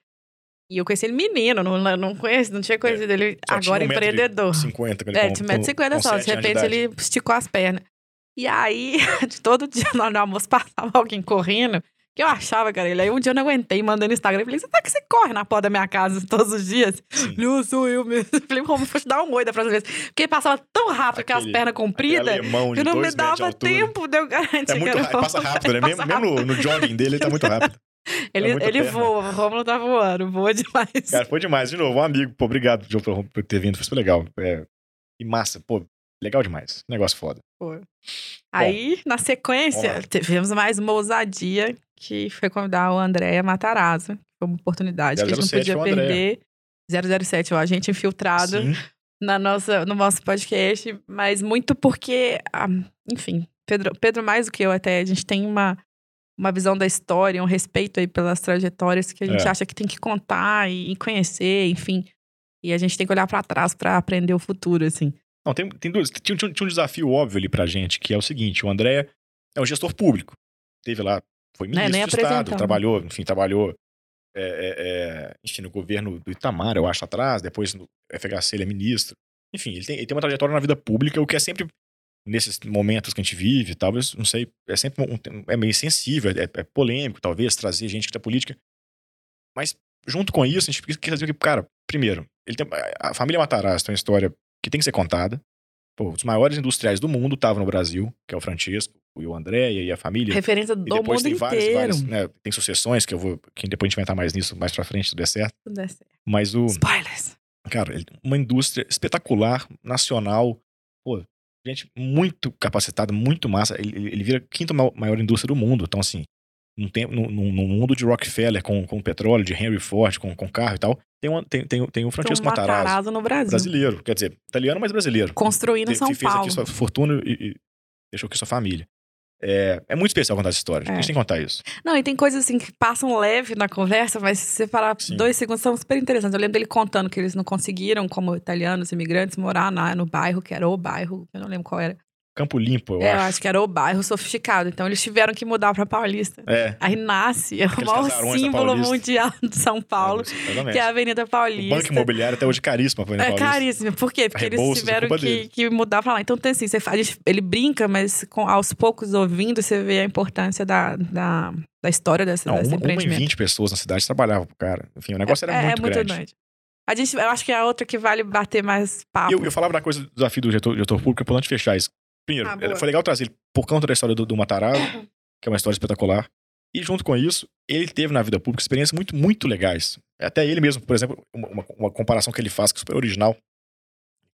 E eu conheci ele menino, não, não conheço, não tinha conhecido ele Só agora um e empreendedor. 50, que ele É, com- 1,50m com só. De repente ele esticou as pernas. E aí, de todo dia na hora do almoço passava alguém correndo, eu achava, cara, ele. Aí um dia eu não aguentei, mandei no Instagram. Eu falei, você tá que você corre na porta da minha casa todos os dias? Não, sou eu mesmo. Falei, como vou te dar um oi da próxima vez. Porque passava tão rápido com as pernas compridas. Que não me dava tempo de eu garantir É muito rápido, passa rápido, né? Mesmo, Passa mesmo no, no jogging dele, ele tá muito rápido. Ele, É ele perna. voa, o Romulo tá voando, voa demais. Cara, foi demais. De novo, um amigo, pô, obrigado, Joe, por, ter vindo, foi super legal. É, e massa, pô, legal demais. Negócio foda. Aí, na sequência, tivemos mais uma ousadia, que foi convidar o Andréa Matarazzo. Foi uma oportunidade que a gente não 007 podia Andréa. perder. 007, o agente infiltrado Sim. na nossa, no nosso podcast, mas muito porque, ah, enfim, Pedro, Pedro mais do que eu até, a gente tem uma, uma visão da história, um respeito aí pelas trajetórias que a gente É. acha que tem que contar e, conhecer, enfim. E a gente tem que olhar pra trás pra aprender o futuro, assim. Não, tem, tem duas. Tinha, tinha- tinha um desafio óbvio ali pra gente, que é o seguinte: o André é um gestor público. Teve lá, foi ministro É, do Estado, trabalhou, enfim, trabalhou, é, é, enfim, no governo do Itamar, eu acho, atrás, depois no FHC ele é ministro. Enfim, ele tem, ele tem uma trajetória na vida pública, o que é sempre, nesses momentos que a gente vive, talvez, não sei, é sempre um, é meio sensível, é, é polêmico, talvez, trazer gente da política. Mas, junto com isso, a gente quer dizer que, cara, primeiro, ele tem, a família Matarazzo tem uma história que tem que ser contada. Pô, os maiores industriais do mundo estavam no Brasil, que é o Francisco, o André e a família. Referência E do depois mundo tem várias, inteiro. várias, né, tem sucessões que eu vou, que depois a gente vai entrar mais nisso mais pra frente, se der certo. Tudo é certo. Mas o, Spoilers. cara, uma indústria espetacular, nacional, pô, gente muito capacitada, muito massa. Ele, ele- vira a quinta ma- maior indústria do mundo. Então, assim, num, tempo, num, num- mundo de Rockefeller com, com petróleo, de Henry Ford, com, com carro e tal, tem, uma, tem, tem, tem o Francisco Tem um Matarazzo, Matarazzo no Brasil. brasileiro. Quer dizer, italiano, mas brasileiro. Construindo Te- São fez Paulo. aqui sua fortuna e, e deixou aqui sua família. É, é muito especial contar essa história. A É. gente tem que contar isso. Não, e tem coisas assim que passam leve na conversa, mas se você parar Sim. dois segundos, são super interessantes. Eu lembro dele contando que eles não conseguiram, como italianos, imigrantes, morar na, no bairro, que era o bairro, eu não lembro qual era. Campo Limpo, eu É, eu acho. acho que era o bairro sofisticado. Então eles tiveram que mudar pra Paulista. É. Aí nasce é o maior símbolo mundial de São Paulo, Exatamente. que é a Avenida O Paulista. banco imobiliário até hoje caríssimo. a Avenida É Paulista. caríssimo. Por quê? Porque eles Rebouças, é tiveram culpa que, que mudar pra lá. Então tem assim, você gente- ele brinca, mas com, aos poucos ouvindo, você vê a importância da, da, da história dessa, Não, desse uma, uma em empreendimento. 20 pessoas na cidade trabalhavam pro cara. Enfim, o negócio era é, muito, é muito grande. grande. A gente, eu acho que é a outra que vale bater mais papo. Eu, eu falava da coisa do desafio do gestor, gestor público, antes de fechar isso. Primeiro, Ah, boa. foi legal trazer ele por conta da história do, do Matarazzo, que é uma história espetacular. E junto com isso, ele teve na vida pública experiências muito, muito legais. Até ele mesmo, por exemplo, uma, uma- comparação que ele faz que é super original.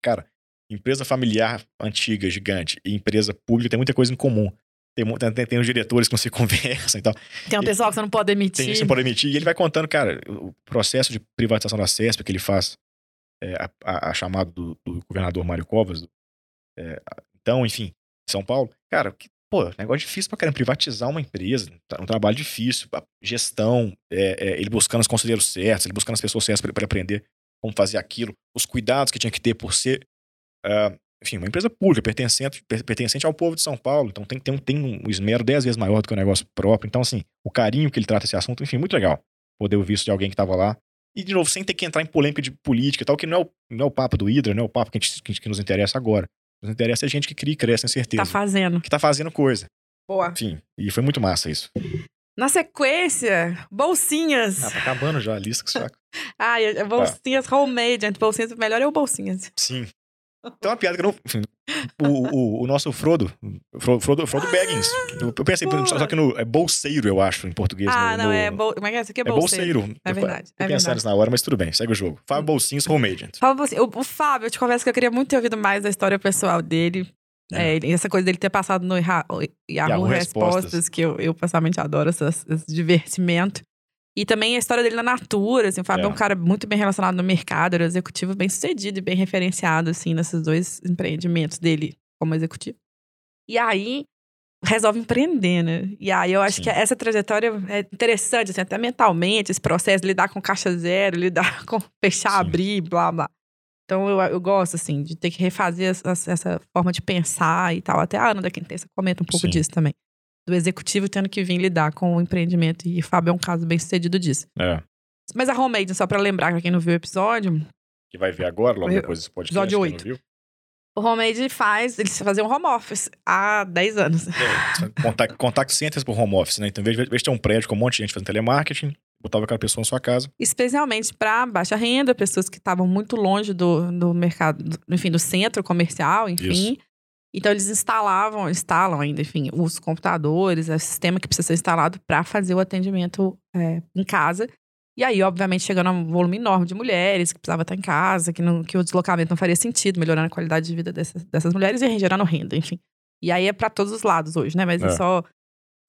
Cara, empresa familiar antiga, gigante, e empresa pública tem muita coisa em comum. Tem, tem, tem os diretores que não se conversam e tal. Tem um pessoal que você não pode emitir. Tem isso que não pode emitir. E ele vai contando, cara, o processo de privatização da CESP que ele faz, é, a, a- a chamado do, do governador Mário Covas. é, então, enfim, São Paulo. Cara, que, pô, negócio difícil pra caramba. Privatizar uma empresa, um, um trabalho difícil. gestão, é, é, ele buscando os conselheiros certos, ele buscando as pessoas certas para aprender como fazer aquilo, os cuidados que tinha que ter por ser, ah, enfim, uma empresa pública, pertencente, per- pertencente ao povo de São Paulo. Então tem, tem, um- tem um esmero dez vezes maior do que o negócio próprio. Então, assim, o carinho que ele trata esse assunto, enfim, muito legal. Poder ouvir isso de alguém que estava lá. E, de novo, sem ter que entrar em polêmica de política e tal, que não é o, não é o papo do Hydra, não é o papo que, a gente, que, que nos interessa agora. Nos interessa a gente que cria e cresce, sem certeza. Tá fazendo. Que tá fazendo coisa. Boa. Enfim, e foi muito massa isso. Na sequência, bolsinhas. Ah, tá acabando já a lista, que saco. Ah, é- é bolsinhas homemade, gente. Bolsinhas, o melhor é o bolsinhas. Sim. Tem uma piada que eu não. O, o, o nosso Frodo, Frodo, Frodo, Baggins. Eu eu pensei, Boa. só que no, é bolseiro, eu acho, em português. Ah, no- não, no- é, bol... Como é que é? Isso aqui é É bolseiro. bolseiro. É Eu verdade, Tô é na hora, mas tudo bem, segue o jogo. Fábio Bolsinhos, homemade, gente. Fala assim, o, o Fábio, eu te confesso que eu queria muito ter ouvido mais da história pessoal dele. É. É, essa coisa dele ter passado no Yahoo Yahoo Respostas, Respostas. que eu, eu pessoalmente adoro essas- esse divertimento. E também a história dele na Natura, assim, o Fábio é. É. um cara muito bem relacionado no mercado, era um executivo bem sucedido e bem referenciado, assim, nesses dois empreendimentos dele como executivo. E aí, resolve empreender, né? E aí eu acho Sim. que essa trajetória é interessante, assim, até mentalmente, esse processo, lidar com caixa zero, lidar com fechar, Sim. abrir, blá, blá. Então eu, eu gosto, assim, de ter que refazer essa, essa forma de pensar e tal. Até a Ana da Quintessa comenta um pouco Sim. disso também. Do executivo tendo que vir lidar com o empreendimento. E o Fábio é um caso bem sucedido disso. É. Mas a Homemade, só pra lembrar, pra quem não viu o episódio, Que vai ver agora, logo depois desse podcast. episódio quem não oito. viu. o Homemade faz, eles faziam home office há 10 anos. É, contact, contact centers por home office, né? Então, em vez de, em vez de ter um prédio com um monte de gente fazendo telemarketing, botava aquela pessoa na sua casa. especialmente para baixa renda, pessoas que estavam muito longe do, do mercado, do- enfim, do centro comercial, enfim. Isso. Então eles instalavam, instalam ainda, enfim, os computadores, o sistema que precisa ser instalado para fazer o atendimento é, em casa. E aí, obviamente, chegando a um volume enorme de mulheres que precisava estar em casa, que, não, que o deslocamento não faria sentido, melhorando a qualidade de vida dessas, dessas mulheres e gerando renda, enfim. E aí é para todos os lados hoje, né? Mas é É. só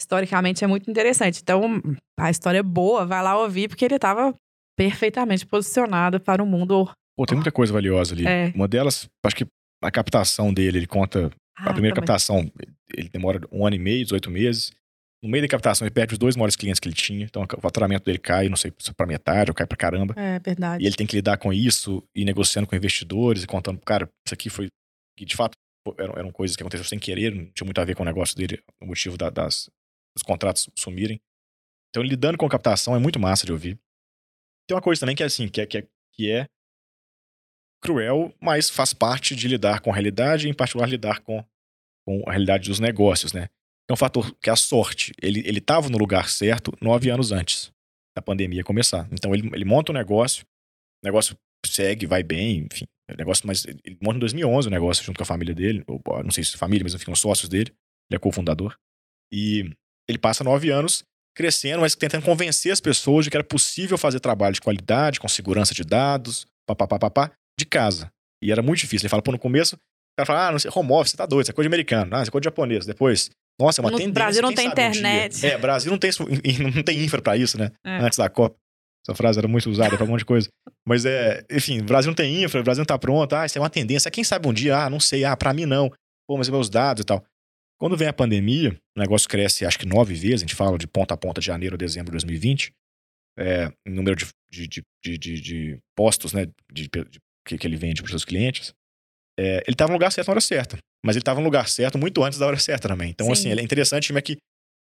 historicamente é muito interessante. Então, a história é boa, vai lá ouvir, porque ele estava perfeitamente posicionado para o mundo. Pô, tem muita coisa valiosa ali. É. Uma delas, acho que a captação dele, ele conta. Ah, a primeira também. captação, ele demora um ano e meio, 18 meses. No meio da captação, ele perde os dois maiores clientes que ele tinha. Então, o faturamento dele cai, não sei, pra metade ou cai pra caramba. É verdade. E ele tem que lidar com isso e negociando com investidores e contando, cara, isso aqui foi. Que de fato eram, eram coisas que aconteceram sem querer, não tinha muito a ver com o negócio dele, o motivo da- das, dos contratos sumirem. Então, lidando com captação é muito massa de ouvir. Tem uma coisa também que é assim, que é, que é, que é cruel, mas faz parte de lidar com a realidade, em particular lidar com, com a realidade dos negócios, né? É um fator que é a sorte. Ele estava no lugar certo nove anos antes da pandemia começar. Então ele, ele monta um negócio, o negócio segue, vai bem, enfim. O negócio, mas ele monta em 2011 o negócio junto com a família dele, ou não sei se família, mas enfim, os sócios dele. Ele é cofundador. E ele passa nove anos crescendo, mas tentando convencer as pessoas de que era possível fazer trabalho de qualidade, com segurança de dados, papapá, de casa. E era muito difícil. Ele fala, pô, no começo, o cara fala, ah, não sei, home office, você tá doido, isso é coisa de americano, ah, isso é coisa de japonês. Depois, nossa, é uma No tendência. Brasil não tem sabe um internet. É, Brasil não tem, não tem infra pra isso, né? É. Antes da Copa. Essa frase era muito usada pra um monte de coisa. Mas é, enfim, o Brasil não tem infra, o Brasil não tá pronto, ah, isso é uma tendência. Quem sabe um dia, ah, não sei, ah, pra mim não. Pô, mas meus dados e tal. Quando vem a pandemia, o negócio cresce acho que nove vezes, a gente fala de ponta a ponta de janeiro a dezembro de 2020. É, número de, de, de, de, de- postos, né, de- que, que ele vende para os seus clientes. É, ele estava no lugar certo na hora certa. Mas ele estava no lugar certo muito antes da hora certa também. Então, Sim. assim, ele é interessante como é que.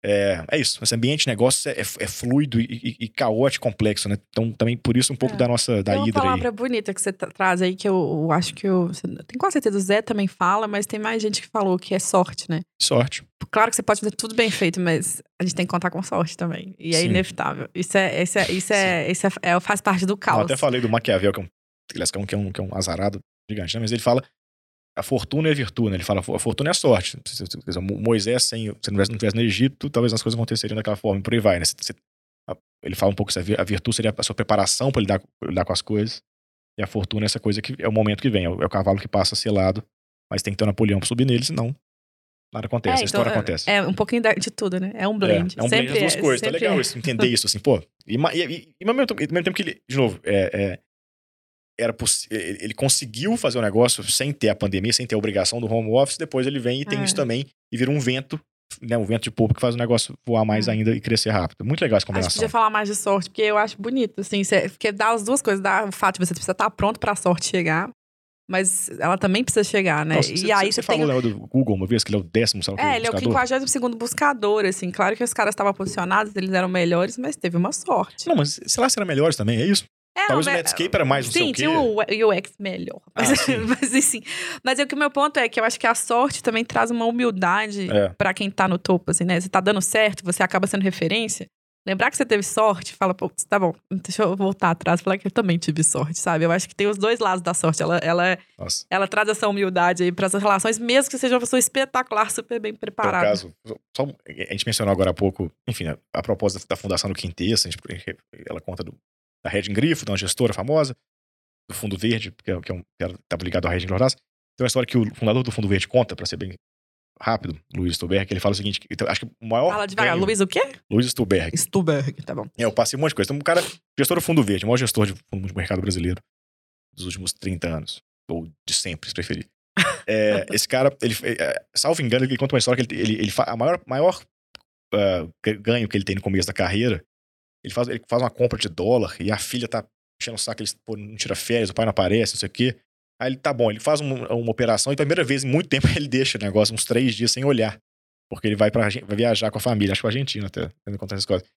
É, é isso. Esse ambiente de negócio é, é fluido e, e- e caótico, complexo, né? Então, também por isso um pouco É. da nossa da Tem uma Hidra aí. palavra bonita que você tra- traz aí, que eu, eu acho que eu. Tem quase certeza, o Zé também fala, mas tem mais gente que falou que é sorte, né? Sorte. Claro que você pode fazer tudo bem feito, mas a gente tem que contar com sorte também. E é Sim. inevitável. Isso é, isso é, isso é, isso é, é- faz parte do Eu caos. até falei do Maquiavel, que é um, aliás, que é um, que é um, que é um azarado gigante, né? Mas ele fala. A fortuna é virtude, né? Ele fala, a fortuna é a sorte. Se- se- Moisés, sem, se não tivesse, não tivesse no Egito, talvez as coisas aconteceriam daquela forma, e por aí vai, né? A- ele fala um pouco que a virtude seria a sua preparação para lidar, pra lidar com as coisas, e a fortuna é essa coisa que é o momento que vem, é o, é o cavalo que passa selado, mas tem que ter um Napoleão para subir nele, senão nada acontece, a história é, acontece. É um pouquinho de tudo, né? É um blend. É, é um blend das duas é, coisas. Tá legal é. isso, entender isso, assim, pô. E, e, e, e ao, mesmo, tempo- que ele, de novo, é, é, era ele conseguiu fazer o negócio sem ter a pandemia, sem ter a obrigação do home office, depois ele vem e tem É. isso também, e vira um vento, né, um vento de público que faz o negócio voar mais É. ainda e crescer rápido. Muito legal essa Acho que combinação. podia falar mais de sorte, porque eu acho bonito, assim, cê- porque dá as duas coisas, dá o fato de você precisa estar pronto pra sorte chegar, mas ela também precisa chegar, né? Nossa, e você, aí você você tem. falou né, do Google uma vez, que ele é o décimo, lá, É, ele é o buscador. 52 buscador, assim. Claro que os caras estavam posicionados, eles eram melhores, mas teve uma sorte. Não, mas sei lá se era melhores também, é isso? É, Talvez o Netscape era mais não sei Sim, o quê. tinha um UX melhor. Ah, Mas, sim. mas assim, mas é que o meu ponto é que eu acho que a sorte também traz uma humildade É. pra quem tá no topo, assim, né? Você tá dando certo, você acaba sendo referência. Lembrar que você teve sorte, fala, pô, tá bom, deixa eu voltar atrás e falar que eu também tive sorte, sabe? Eu acho que tem os dois lados da sorte. Ela, ela, Nossa. ela traz essa humildade aí pras relações, mesmo que seja uma pessoa espetacular, super bem preparada. caso, só, a gente mencionou agora há pouco, enfim, a, a proposta da fundação do Quintessa, a gente, ela conta do, da Reding Grifo, de uma gestora famosa, do Fundo Verde, que, é, que é um, que estava ligado ao Reding Lordaz. Tem uma história que o fundador do Fundo Verde conta, para ser bem rápido, Luiz Stuberg, que ele fala o seguinte, então, acho que o maior Fala devagar. ganho- Luiz o quê? Luiz Stuberg, Stuberg, tá bom. É, eu passei um monte de coisa. Então, um cara, gestor do Fundo Verde, o maior gestor de fundo de mercado brasileiro dos últimos 30 anos. Ou de sempre, se preferir. É, esse cara, ele, é, salvo engano, ele conta uma história que ele, ele, ele a maior, maior ah, ganho que ele tem no começo da carreira, ele faz, ele faz uma compra de dólar e a filha tá enchendo o saco, ele pô, não tira férias, o pai não aparece, não sei o quê. Aí ele tá bom, ele faz um- uma operação e pela primeira vez em muito tempo ele deixa o negócio uns três dias sem olhar. Porque ele vai, Argen- vai viajar com a família, acho que a Argentina até, quando acontece essas coisas.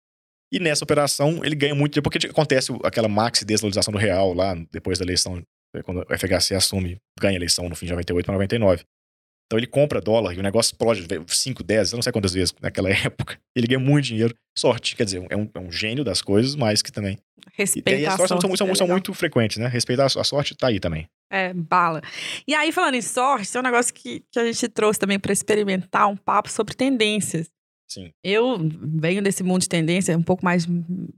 E nessa operação ele ganha muito, porque acontece aquela maxi desvalorização do real lá depois da eleição, quando o FHC assume, ganha a eleição no fim de 98 para 99. Então ele compra dólar e o negócio explode 5, 10, eu não sei quantas vezes naquela época. Ele ganha muito dinheiro. Sorte, quer dizer, é um, é um gênio das coisas, mas que também. E, e Respeita as a sortes sorte. são, são, é são muito frequentes, né? Respeitar a sorte tá aí também. É, bala. E aí, falando em sorte, tem um negócio que, que a gente trouxe também pra experimentar um papo sobre tendências. Sim. Eu venho desse mundo de tendência, um pouco mais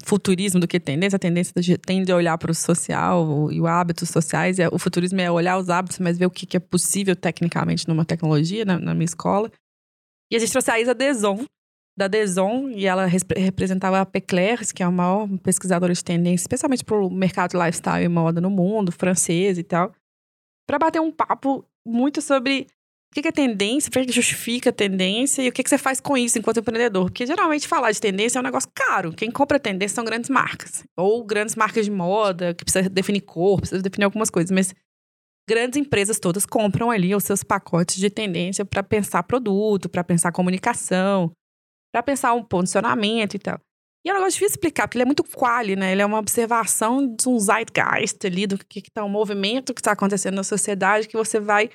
futurismo do que tendência. A tendência de- tende a olhar para o social e os hábitos sociais. e O futurismo é olhar os hábitos, mas ver o que é possível tecnicamente numa tecnologia, na, minha escola. E a gente trouxe a Isa Deson, da Deson, e ela res- representava a Peclers, que é a maior pesquisadora de tendência, especialmente para o mercado de lifestyle e moda no mundo, francês e tal, para bater um papo muito sobre o que é tendência, para que justifica a tendência e o que você faz com isso enquanto empreendedor. Porque geralmente falar de tendência é um negócio caro. Quem compra tendência são grandes marcas. Ou grandes marcas de moda, que precisa definir cor, precisa definir algumas coisas. Mas grandes empresas todas compram ali os seus pacotes de tendência para pensar produto, para pensar comunicação, para pensar um posicionamento e tal. E é um negócio difícil explicar, porque ele é muito quali, né? Ele é uma observação de um zeitgeist ali, do que está um movimento que está acontecendo na sociedade, que você vai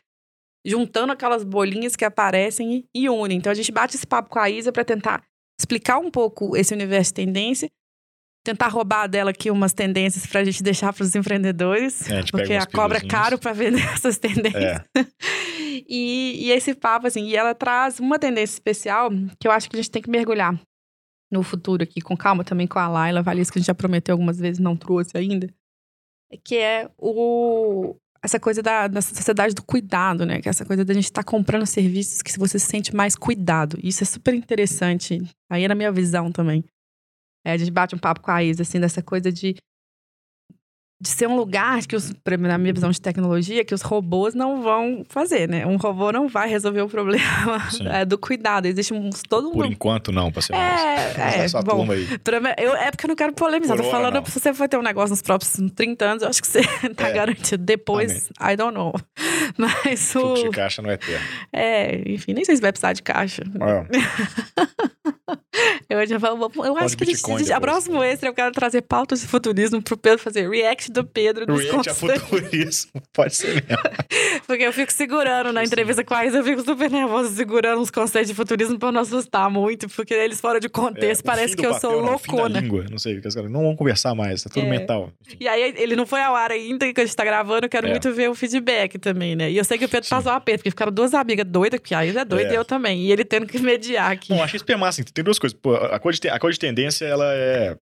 juntando aquelas bolinhas que aparecem e, e unem. Então a gente bate esse papo com a Isa para tentar explicar um pouco esse universo de tendência, tentar roubar dela aqui umas tendências para a gente deixar para os empreendedores, É, a porque a cobra é caro para vender essas tendências. É. E, e esse papo, assim, e ela traz uma tendência especial que eu acho que a gente tem que mergulhar no futuro aqui, com calma também com a Laila Valise, que a gente já prometeu algumas vezes, não trouxe ainda. Que é o, essa coisa da, da sociedade do cuidado, né? Que é essa coisa da gente estar comprando serviços que você se sente mais cuidado. Isso é super interessante. Aí é na minha visão também. É, a gente bate um papo com a Isa, assim, dessa coisa de de ser um lugar que, os, na minha visão de tecnologia, que os robôs não vão fazer, né? Um robô não vai resolver o problema é, do cuidado. Existe um, todo Por enquanto, não, pra ser. É, é, Essa bom. turma aí. eu, é porque eu não quero polemizar. Por Tô falando, se você for ter um negócio nos próximos 30 anos, eu acho que você tá É. garantido. Depois, I don't know. Mas o. Fluxo de caixa não é eterno. É, enfim, nem sei se vai precisar de caixa. É, Eu, já vou- eu acho de que a, gente- a próximo extra eu quero trazer pautas de futurismo pro Pedro fazer react do Pedro dos React a futurismo. Pode ser mesmo. Porque eu fico segurando na entrevista com a Isa, eu fico super nervosa segurando os conceitos de futurismo pra não assustar muito, porque eles fora de É, contexto o parece que eu papel, sou não, o fim da loucona. língua. Não sei, que os caras não vão conversar mais, é tudo É. mental. Enfim. E aí, ele não foi ao ar ainda, que a gente tá gravando, eu quero É. muito ver o feedback também, né? E eu sei que o Pedro Sim. passou um aperto, porque ficaram duas amigas doidas, que a Isa é doida É. e eu também. E ele tendo que mediar aqui. Bom, acho que isso é massa. Tem duas coisas. Pô, a coisa de, a de tendência, ela é.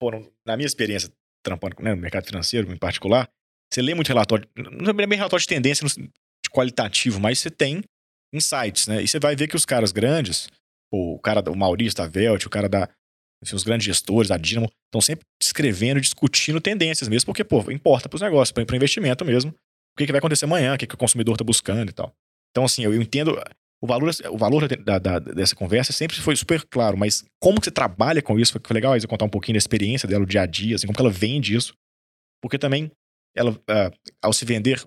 Pô, não- na minha experiência, trampando né, no mercado financeiro em particular, você lê muito relatório. Não é bem relatório de tendência de qualitativo, mas você tem insights, né? E você vai ver que os caras grandes, o cara, o Maurício da Velt, o cara da. Enfim, os grandes gestores, a Dinamo, estão sempre escrevendo, discutindo tendências mesmo, porque, pô, importa para os negócios, para investimento mesmo. O que, que vai acontecer amanhã, o que, que o consumidor está buscando e tal. Então, assim, eu entendo o valor, o valor da- da- dessa conversa sempre foi super claro, mas como que você trabalha com isso? Foi, legal a Isa contar um pouquinho da experiência dela, o dia a dia, assim, como que ela vende isso. Porque também, ela, ah, ao se vender,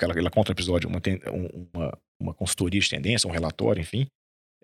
ela, ela conta no episódio uma, um- uma, uma consultoria de tendência, um relatório, enfim,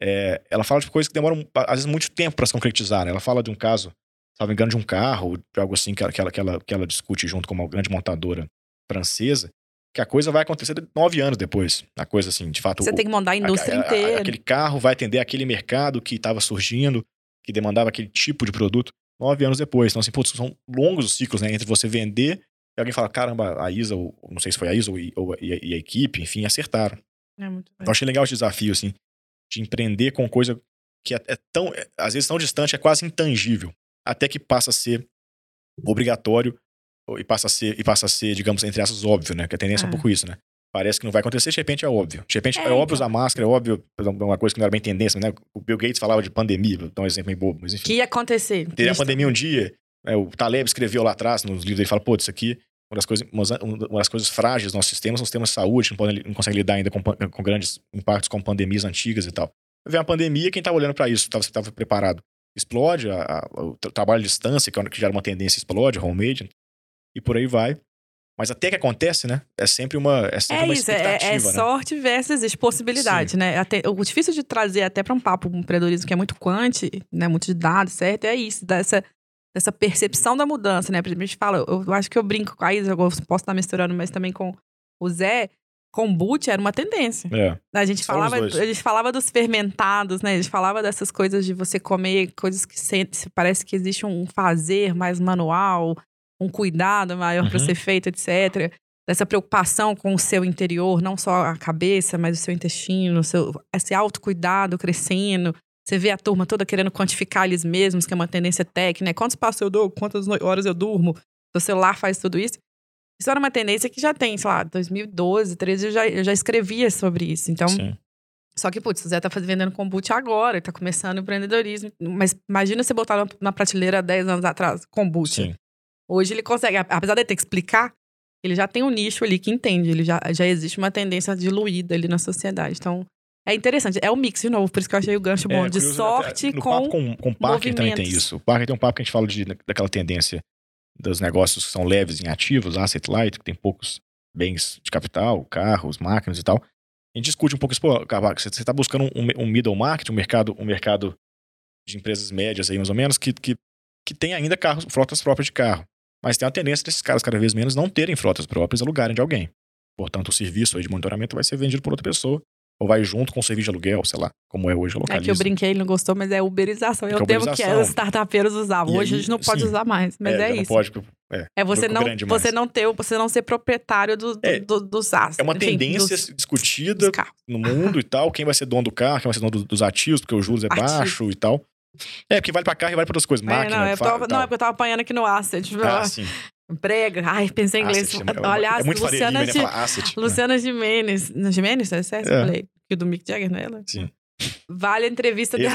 é, ela fala de coisas que demoram, às vezes, muito tempo para se concretizar. Né? Ela fala de um caso, me engano, de um carro, de algo assim que ela, que, ela, que, ela, que ela discute junto com uma grande montadora francesa, que a coisa vai acontecer nove anos depois. A coisa assim, de fato. Você o, tem que mandar a indústria a, a, inteira. Aquele carro vai atender aquele mercado que estava surgindo, que demandava aquele tipo de produto, nove anos depois. Então, assim, putz, são longos os ciclos, né? Entre você vender e alguém fala, caramba, a Isa, ou não sei se foi a Isa ou, ou e, a, e, a, equipe, enfim, acertaram. É muito Eu achei legal esse desafio, assim, de empreender com coisa que é, é tão, é, às vezes tão distante, é quase intangível, até que passa a ser obrigatório e passa a ser, e passa a ser digamos, entre aspas, óbvio, né? Que a tendência é, é um pouco isso, né? Parece que não vai acontecer, de repente é óbvio. De repente é, é óbvio então. usar máscara, é óbvio, uma coisa que não era bem tendência, né? O Bill Gates falava de pandemia, vou dar um exemplo meio bobo, mas enfim. Que ia acontecer. Teria a pandemia um dia, né? o Taleb escreveu lá atrás, nos livros, ele fala, pô, isso aqui, uma das coisas, uma das coisas frágeis do nosso sistema são os sistemas de saúde, não, podem, não consegue lidar ainda com, com grandes impactos com pandemias antigas e tal. Vem a pandemia, quem estava olhando para isso, estava preparado. Explode, a, a, o trabalho à distância, que, é, que já era uma tendência, explode, homemade, e por aí vai. Mas até que acontece, né? É sempre uma, é sempre é uma isso, é, é né? sorte versus possibilidade, Sim. né? Até, o difícil de trazer até para um papo um empreendedorismo que é muito quant, né? Muito de dados, certo? É isso, dessa, dessa percepção da mudança, né? A gente fala, eu, eu acho que eu brinco com a Isa, eu posso estar misturando, mas também com o Zé, kombucha era uma tendência. É. A gente falava, a gente falava dos fermentados, né? A gente falava dessas coisas de você comer coisas que parece que existe um fazer mais manual, um cuidado maior uhum. para ser feito, etc. Dessa preocupação com o seu interior, não só a cabeça, mas o seu intestino, o seu, esse autocuidado crescendo. Você vê a turma toda querendo quantificar eles mesmos, que é uma tendência técnica, né? Quantos passos eu dou, quantas horas eu durmo, o celular faz tudo isso. Isso era uma tendência que já tem, sei lá, 2012, 2013, eu já, eu já escrevia sobre isso. Então, Sim. Só que, putz, o Zé tá vendendo kombucha agora, tá começando o empreendedorismo. Mas imagina você botar na prateleira 10 anos atrás, kombucha. Sim. Hoje ele consegue, apesar de ter que explicar, ele já tem um nicho ali que entende, ele já, já existe uma tendência diluída ali na sociedade. Então, é interessante. É um mix de novo, por isso que eu achei o gancho bom. É, de sorte no com. Papo com, com o Parker também tem isso. O Parker tem um papo que a gente fala de, daquela tendência dos negócios que são leves em ativos, asset light, que tem poucos bens de capital, carros, máquinas e tal. A gente discute um pouco isso, pô, você está buscando um, um, middle market, um mercado, um mercado de empresas médias aí, mais ou menos, que, que, que tem ainda carros, frotas próprias de carro. Mas tem a tendência desses caras cada vez menos não terem frotas próprias, alugarem de alguém. Portanto, o serviço de monitoramento vai ser vendido por outra pessoa ou vai junto com o serviço de aluguel, sei lá, como é hoje a localiza. É que eu brinquei, ele não gostou, mas é uberização. É eu tenho que os startupeiros usavam. Hoje aí, a gente não pode sim, usar mais, mas é, é isso. Não pode, é, é você não, você não ter, você não ser proprietário do, é, do, dos aços. É uma Enfim, tendência dos, discutida dos no mundo e tal, quem vai ser dono do carro, quem vai ser dono dos ativos, porque o juros é baixo e tal. É, porque vale pra carro e vale pra outras coisas. Máquina, é, não, eu tava, não, é porque eu tava apanhando aqui no Asset. Ah, sim. Emprego. Ai, pensei em inglês. Asset, é Aliás, é Luciana, G... Luciana né? Gimenez. Gimenez, é certo? É. Falei. Que do Mick Jagger, não é ela? Sim. Vale a entrevista dela.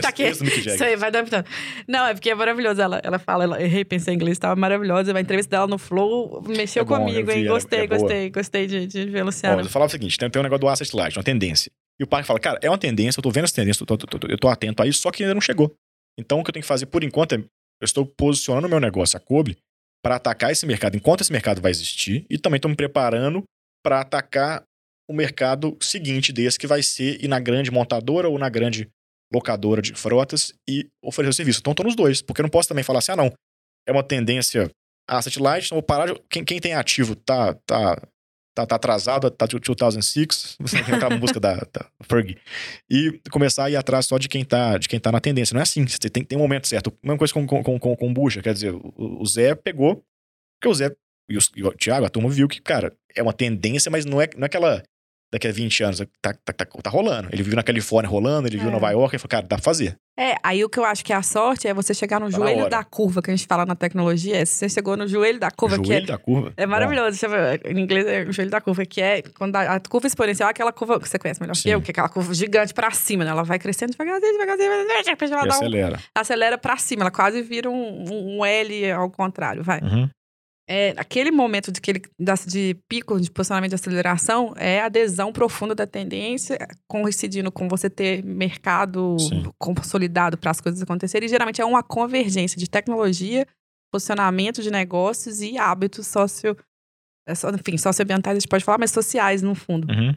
Tá aqui. Isso aí, vai adaptando. Não, é porque é maravilhoso. Ela, ela fala, ela, errei, pensei em inglês, tava maravilhosa. A entrevista dela no Flow mexeu é bom, comigo, hein? Gostei, é gostei, gostei de, de ver a Luciana. Ó, eu falava o seguinte: tem, tem um negócio do Asset Light, uma tendência. E o pai fala, cara, é uma tendência, eu tô vendo essa tendência, eu tô, tô, tô, eu tô atento a isso, só que ainda não chegou. Então o que eu tenho que fazer por enquanto é, eu estou posicionando o meu negócio, a Kobe, para atacar esse mercado enquanto esse mercado vai existir e também estou me preparando para atacar o mercado seguinte desse que vai ser ir na grande montadora ou na grande locadora de frotas e oferecer o serviço. Então, estou nos dois, porque eu não posso também falar assim, ah, não, é uma tendência asset light, então vou parar de... Quem, quem tem ativo tá, tá, tá, tá atrasado, tá 2006, você tem que busca da, da Ferg, e começar a ir atrás só de quem tá, de quem tá na tendência. Não é assim, você tem, tem um momento certo. Mesma coisa com, com, com, com bucha, quer dizer, o, o Zé pegou, porque o Zé e o, e o Thiago, a turma viu que, cara, é uma tendência, mas não é, não é aquela daqui a 20 anos tá, tá, tá, tá rolando. Ele viu na Califórnia rolando, ele é. viu Nova York e falou, cara, dá pra fazer. É, aí o que eu acho que é a sorte é você chegar no tá joelho da curva, que a gente fala na tecnologia. É, você chegou no joelho da curva. Joelho é, da curva. É maravilhoso. Em inglês é o joelho da curva, que é quando a, a curva exponencial é aquela curva que você conhece melhor Sim. que eu, que é aquela curva gigante pra cima, né? Ela vai crescendo devagarzinho, devagarzinho, devagarzinho, ela e dá acelera. Um, acelera pra cima, ela quase vira um, um L ao contrário, vai. Uhum é, aquele momento de, aquele, de pico de posicionamento de aceleração é a adesão profunda da tendência, coincidindo com você ter mercado Sim. consolidado para as coisas acontecerem. E geralmente é uma convergência de tecnologia, posicionamento de negócios e hábitos socio, é enfim, socioambientais, a gente pode falar, mas sociais no fundo. Uhum.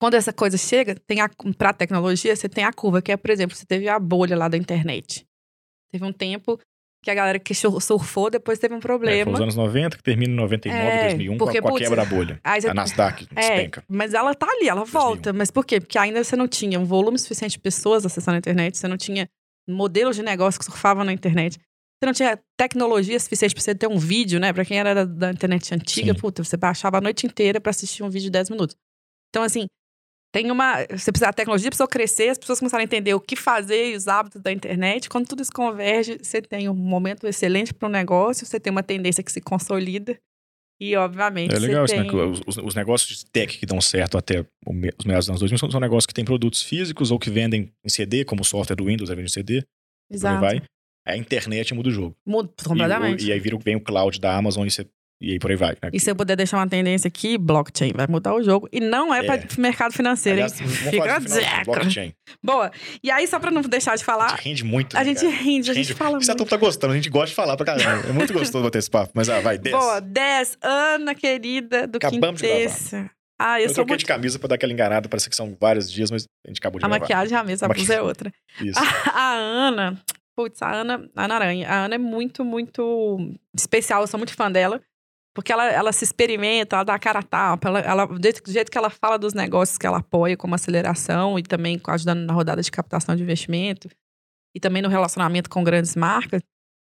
Quando essa coisa chega, tem para a tecnologia, você tem a curva, que é, por exemplo, você teve a bolha lá da internet. Teve um tempo que a galera que surfou depois teve um É, problema. foi os anos 90, que termina em 99, É, 2001, porque, com a, com a putz, quebra da bolha. aí A Nasdaq É, despenca. mas ela tá ali, ela volta. Mas por quê? Porque ainda você não tinha um volume suficiente de pessoas acessando a internet, você não tinha modelos de negócio que surfavam na internet. Você não tinha tecnologia suficiente pra você ter um vídeo, né? Pra quem era da, da internet antiga, Sim. puta, você baixava a noite inteira pra assistir um vídeo de 10 minutos. Então, assim, tem uma. Você precisa, a tecnologia precisou crescer, as pessoas começaram a entender o que fazer e os hábitos da internet. Quando tudo isso converge, você tem um momento excelente para um negócio, você tem uma tendência que se consolida. E, obviamente, É legal isso, tem... né? Os, os negócios de tech que dão certo até o os meados dos anos 2000 são, são negócios que têm produtos físicos ou que vendem em CD, como o software do Windows, aí vende em CD, Exato. vai. A internet muda o jogo. Muda E, completamente. o- e aí vira, o- vem o cloud da Amazon e, você- e aí por aí vai. Né? E se eu puder deixar uma tendência aqui, blockchain vai mudar o jogo. E não é, É. para mercado financeiro, Aliás, hein? Fica a final, blockchain. Boa. E aí, só pra não deixar de A falar, gente rende muito. a né, gente cara? rende, a gente Rende- fala Essa muito. tá gostando, a gente gosta de falar pra caramba. É muito gostoso bater esse papo. Mas ah, vai, desce. Boa, 10, Ana querida do Acabamos de Quinteça. Ah, eu, eu troquei muito... de camisa pra dar aquela enganada, parece que são vários dias, mas a gente acabou de A gravar. maquiagem é a mesma, a blusa é outra. Isso. A Ana, putz, a Ana, a Ana Aranha. A Ana é muito, muito especial. Eu sou muito fã dela. Porque ela, ela se experimenta, ela dá a cara a tapa. Ela, ela, do jeito- que ela fala dos negócios que ela apoia, como aceleração e também ajudando na rodada de captação de investimento. E também no relacionamento com grandes marcas.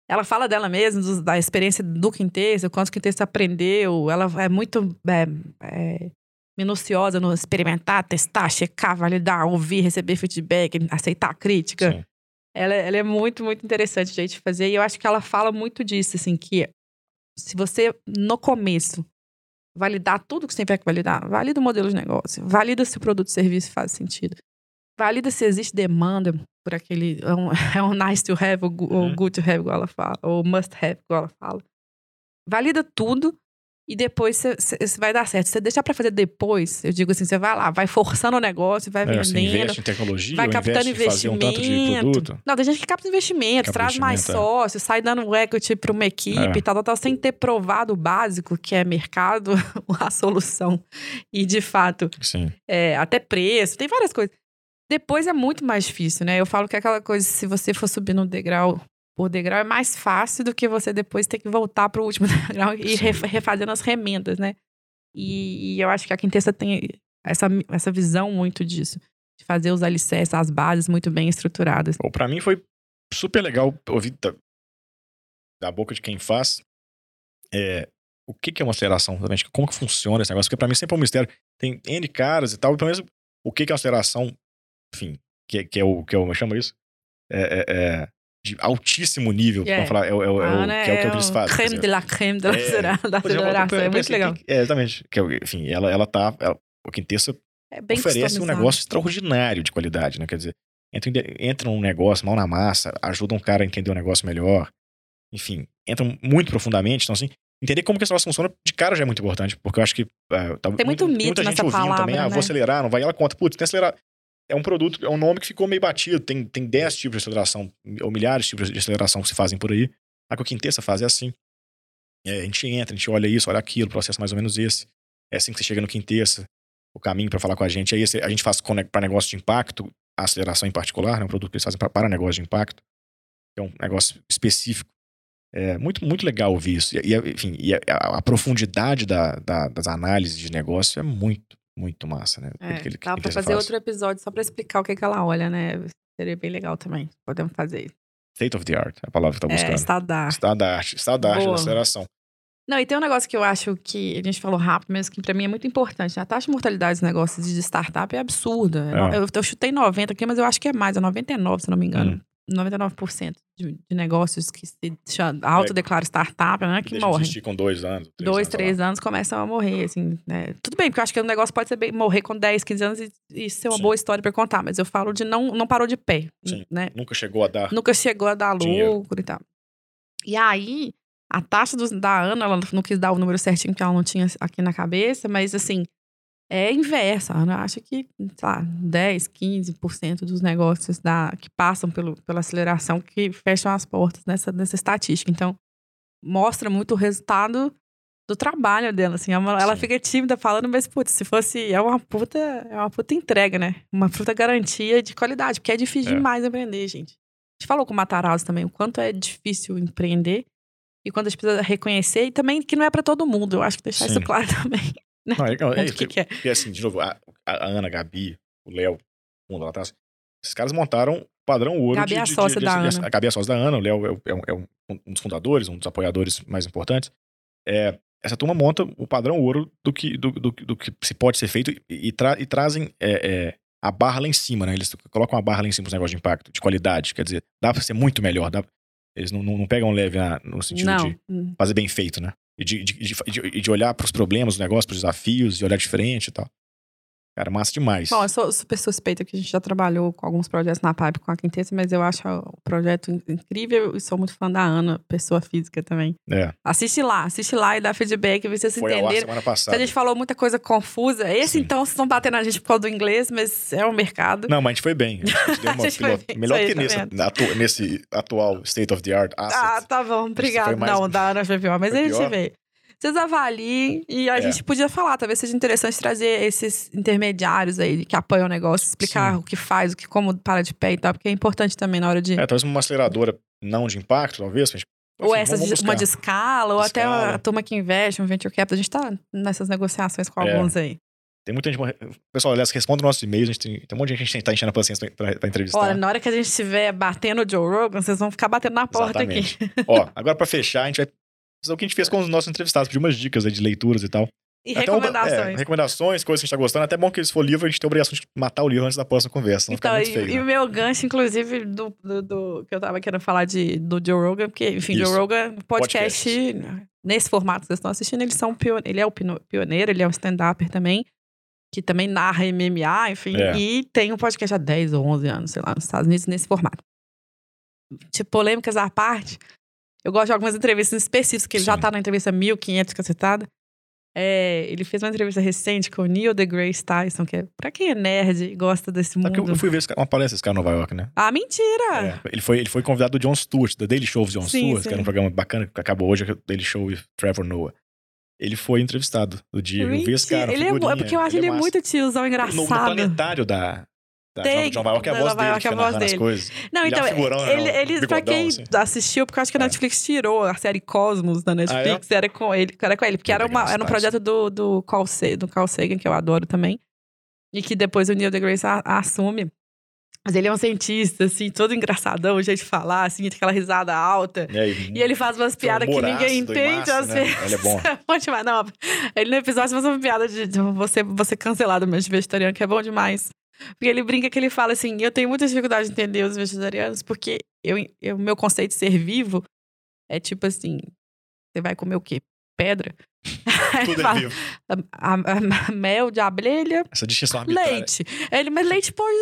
Ela fala dela mesma, dos- da experiência do Quinteça, o quanto o Quinteça aprendeu. Ela é muito é, é, minuciosa no experimentar, testar, checar, validar, ouvir, receber feedback, aceitar crítica. Ela, ela é muito, muito interessante de a gente fazer. E eu acho que ela fala muito disso, assim, que se você, no começo, validar tudo que você tiver que validar, valida o modelo de negócio, valida se o produto ou serviço faz sentido, valida se existe demanda por aquele. É um, é um nice to have ou, gu- ou Uhum. good to have, igual ela fala, ou must have, igual ela fala. Valida tudo e depois você- vai dar certo. Você deixar pra fazer depois, eu digo assim, você vai lá, vai forçando o negócio, vai É, você vendendo investe em tecnologia, vai captando fazer um tanto de investimento. produto. Não, tem gente que capta investimento, Capta traz mais investimento, é. sócios, sai dando equity para uma equipe É. tal, tal, tal, sem ter provado o básico, que é mercado, a solução. E, de fato, Sim. é, até preço, tem várias coisas. Depois é muito mais difícil, né? Eu falo que é aquela coisa, se você for subindo um degrau por degrau, é mais fácil do que você depois ter que voltar para o último degrau e ref- refazendo as remendas, né? E, e eu acho que a Quintessa tem essa, essa visão muito disso. De fazer os alicerces, as bases muito bem estruturadas. Bom, pra mim foi super legal ouvir da, da boca de quem faz é, o que, que é uma aceleração, como que funciona esse negócio, porque pra mim sempre é um mistério. Tem N caras e tal, e pelo menos o que, que é uma aceleração, enfim, que, é- que é o que eu chamo isso, é, é- é de altíssimo nível, É. vamos falar, é, o- é o- é o- Ah, né? que é o que eles fazem. creme de la creme da É, da aceleração. É muito pensei legal. que- é, exatamente. Que, é- enfim, ela, ela tá. Ela, o Quintessa É oferece um negócio extraordinário de qualidade, né? Quer dizer, entra, entra um negócio mal na massa, ajuda um cara a entender o negócio melhor. Enfim, entram muito profundamente. Então, assim, entender como que esse negócio funciona de cara já é muito importante, porque eu acho que. é, tá- Tem muito mito muita gente nessa ouvindo também, palavra, ah, né? vou acelerar, não vai. E ela conta, putz, tem que acelerar. É um produto, é um nome que ficou meio batido. Tem, tem 10 tipos de aceleração, ou milhares de tipos de aceleração que se fazem por aí. A Quintessa faz é assim. É, a gente entra, a gente olha isso, olha aquilo, o processo é mais ou menos esse. É assim que você chega no Quintessa. O caminho para falar com a gente é esse. A gente faz para negócio de impacto, a aceleração em particular, né? Um produto que eles fazem para negócio de impacto. É um negócio específico. É muito, muito legal ouvir isso. E, enfim, e a, a- a profundidade da, da- das análises de negócio é muito, muito massa, né? É, que dá pra fazer faz. outro episódio só pra explicar o que, que ela olha, né? Seria bem legal também. Podemos fazer. State of the art, é a palavra que tá É, buscando. estado da arte. Estado da arte. Estado da arte da aceleração. Não, e tem um negócio que eu acho que a gente falou rápido, mas que pra mim é muito importante. A taxa de mortalidade dos negócios de startup é absurda. É. Eu, eu chutei 90 aqui, mas eu acho que é mais, é 99, se não me engano. Hum. 99% de, de negócios que se chama- autodeclaram startup, né? Que Deixa de com dois anos. Três Dois, anos, lá. três anos começam a morrer, assim, né? Tudo bem, porque eu acho que o negócio pode ser bem- morrer com 10, 15 anos e, e ser uma Sim. boa história pra contar, mas eu falo de não, não parou de pé, Sim. né? Nunca chegou a dar. Nunca chegou a dar Dinheiro. lucro e tal. E aí, a taxa dos- da Ana, ela não quis dar o número certinho, porque ela não tinha aqui na cabeça, mas assim, é inversa. A Ana acha que, sei lá, 10, 15% dos negócios da, que passam pelo, pela aceleração que fecham as portas nessa, nessa estatística. Então, mostra muito o resultado do trabalho dela, assim. Ela, ela fica tímida falando, mas, putz, se fosse... É uma puta, é uma puta entrega, né? Uma puta garantia de qualidade, porque é difícil É. demais aprender, gente. gente falou com o Matarazzo também, o quanto é difícil empreender e quanto a gente precisa reconhecer e também que não é para todo mundo. Eu acho que deixar Sim. isso claro também. Não, é, não, é Ponto isso. que que é. Porque, assim, de novo, a, a Ana, a Gabi, o Léo, o mundo lá atrás, esses caras montaram o padrão ouro Gabi de, é a sócia de- da de- Ana. A Gabi é a sócia da Ana, o Léo é, é um- é um, dos fundadores, um dos apoiadores mais importantes. É, essa turma monta o padrão ouro do que, do, do, do que se pode ser feito e, e tra- e trazem é, é, a barra lá em cima, né? Eles colocam a barra lá em cima dos negócios de impacto, de qualidade. Quer dizer, dá pra ser muito melhor. dá- eles não, não, não pegam leve na- no sentido Não. de Hum. fazer bem feito, né? E de, de, de, de- de olhar pros problemas do negócio, pros desafios, e olhar diferente e tal. Cara, massa demais. Bom, eu sou super suspeita que a gente já trabalhou com alguns projetos na Pipe com a Quintessa, mas eu acho o projeto in- incrível e sou muito fã da Ana, pessoa física também. É, Assiste lá, assiste lá e dá feedback, vê se vocês entenderam. semana Se passada. a gente falou muita coisa confusa, esse Sim. então vocês estão batendo a gente por causa do inglês, mas é o mercado. Não, mas a gente foi bem. A gente deu uma A gente foi pilota- bem, melhor que tá nesse, vendo? atu- nesse atual state of the art asset. Ah, tá bom, obrigada. foi mais- Não, da Ana foi pior, mas Foi a gente pior? vê. Vocês avaliem e a É. gente podia falar, talvez seja interessante trazer esses intermediários aí que apoiam o negócio, explicar Sim. o que faz, o que como para de pé e tal, porque é importante também na hora de. É, talvez uma aceleradora não de impacto, talvez. gente- ou enfim, essa de, uma de escala, ou até Escala. a turma que investe, um venture capital. A gente tá nessas negociações com É. alguns aí. Tem muita gente. Pessoal, aliás, responda nossos e-mails. A gente tem, tem um monte de gente que a gente tá enchendo a paciência pra, pra entrevistar. Olha, na hora que a gente estiver batendo o Joe Rogan, vocês vão ficar batendo na porta aqui. Exatamente. Ó, agora pra fechar, a gente vai fazer o que a gente fez com os nossos entrevistados, pedir umas dicas aí de leituras e tal. E Até uma- recomendações. é, recomendações, coisas que a gente tá gostando. Até bom que se for livro, a gente tem a obrigação de matar o livro antes da próxima conversa. Então, e, muito feio. e o né? meu gancho, inclusive, do, do, do- que eu tava querendo falar de, do Joe Rogan, porque, enfim, Isso. Joe Rogan, podcast, nesse formato que vocês estão assistindo, eles são ele é o pioneiro, ele é um stand-upper também, que também narra MMA, enfim, É. e tem um podcast há 10 ou 11 anos, sei lá, nos Estados Unidos, nesse formato. Tipo, polêmicas à parte, eu gosto de algumas entrevistas específicas, que ele já Sim. tá na entrevista 1500 cacetada. É, ele fez uma entrevista recente com o Neil deGrasse Tyson, que é, pra quem é nerd e gosta desse que mundo. eu, eu fui ver uma palestra desse cara em Nova York, né? Ah, mentira! É, ele, foi, ele foi convidado do Jon Stewart, da Daily Show of Jon Sim, Stewart, que sim. era um programa bacana que acabou hoje, que é o Daily Show with Trevor Noah. Ele foi entrevistado no dia. Eu vi esse Mentira. cara. Ele é, é porque eu acho ele, massa. muito tiozão No, no engraçado. planetário da, da Tem, John Nova York, é a voz Nova dele que é a voz as dele. coisas. Não, Ele é então, um figurão, né, ele, ele, pra bigodão, quem assim. assistiu, porque eu acho que a É. Netflix tirou a série Cosmos da Netflix, era com ele, era com ele, porque era, uma, era um projeto do, do, Carl Sa- do Carl Sagan, que eu adoro também, e que depois o Neil deGrasse assume. Mas ele é um cientista, assim, todo engraçadão, o jeito de falar, assim, aquela risada alta. E, aí, E ele faz umas piadas que ninguém entende, às né? vezes. Ele é bom. bom demais. Não, ele no episódio faz uma piada de, de você, você cancelado mesmo de vegetariano, que é bom demais. Porque ele brinca que ele fala assim: eu tenho muita dificuldade de entender os vegetarianos, porque eu, eu, meu conceito de ser vivo é tipo assim: você vai comer o quê? Pedra? Tudo é vivo. "A- a- a- mel de abelha, Essa distinção arbitrária. leite. Ele, mas leite pode.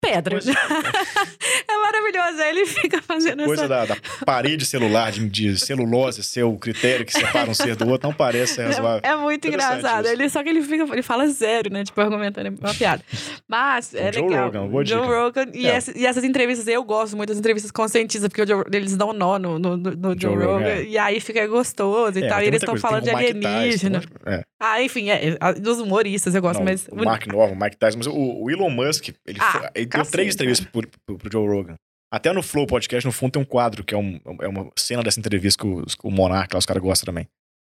Pedra. Coisa- é maravilhoso. Aí ele fica fazendo Coisa essa. da, da parede celular de, de celulose ser o critério que separa um ser do outro não parece razoável. É, é muito engraçado. isso. Ele, só que ele fica, ele fala zero, né? Tipo, argumentando uma piada. Mas é Joe legal. Rogan, boa Joe dica. Rogan. E, É. essa- e essas entrevistas, eu gosto muito das entrevistas conscientistas, porque o Joe- eles dão nó no, no, no- no Joe, Joe Rogan, Rogan. é. E aí fica gostoso e É, tal. E eles estão falando de alienígena. é. Ah, enfim, é, é, dos humoristas eu gosto, Não, mas. o Mark Nova, o Mike Tyson, mas o, o Elon Musk, ele, Ah, foi- ele deu cacete, três entrevistas pro, pro, pro Joe Rogan. Até no Flow Podcast, no fundo, tem um quadro que é, um- é uma cena dessa entrevista que o, o Monark, lá, os caras gostam também.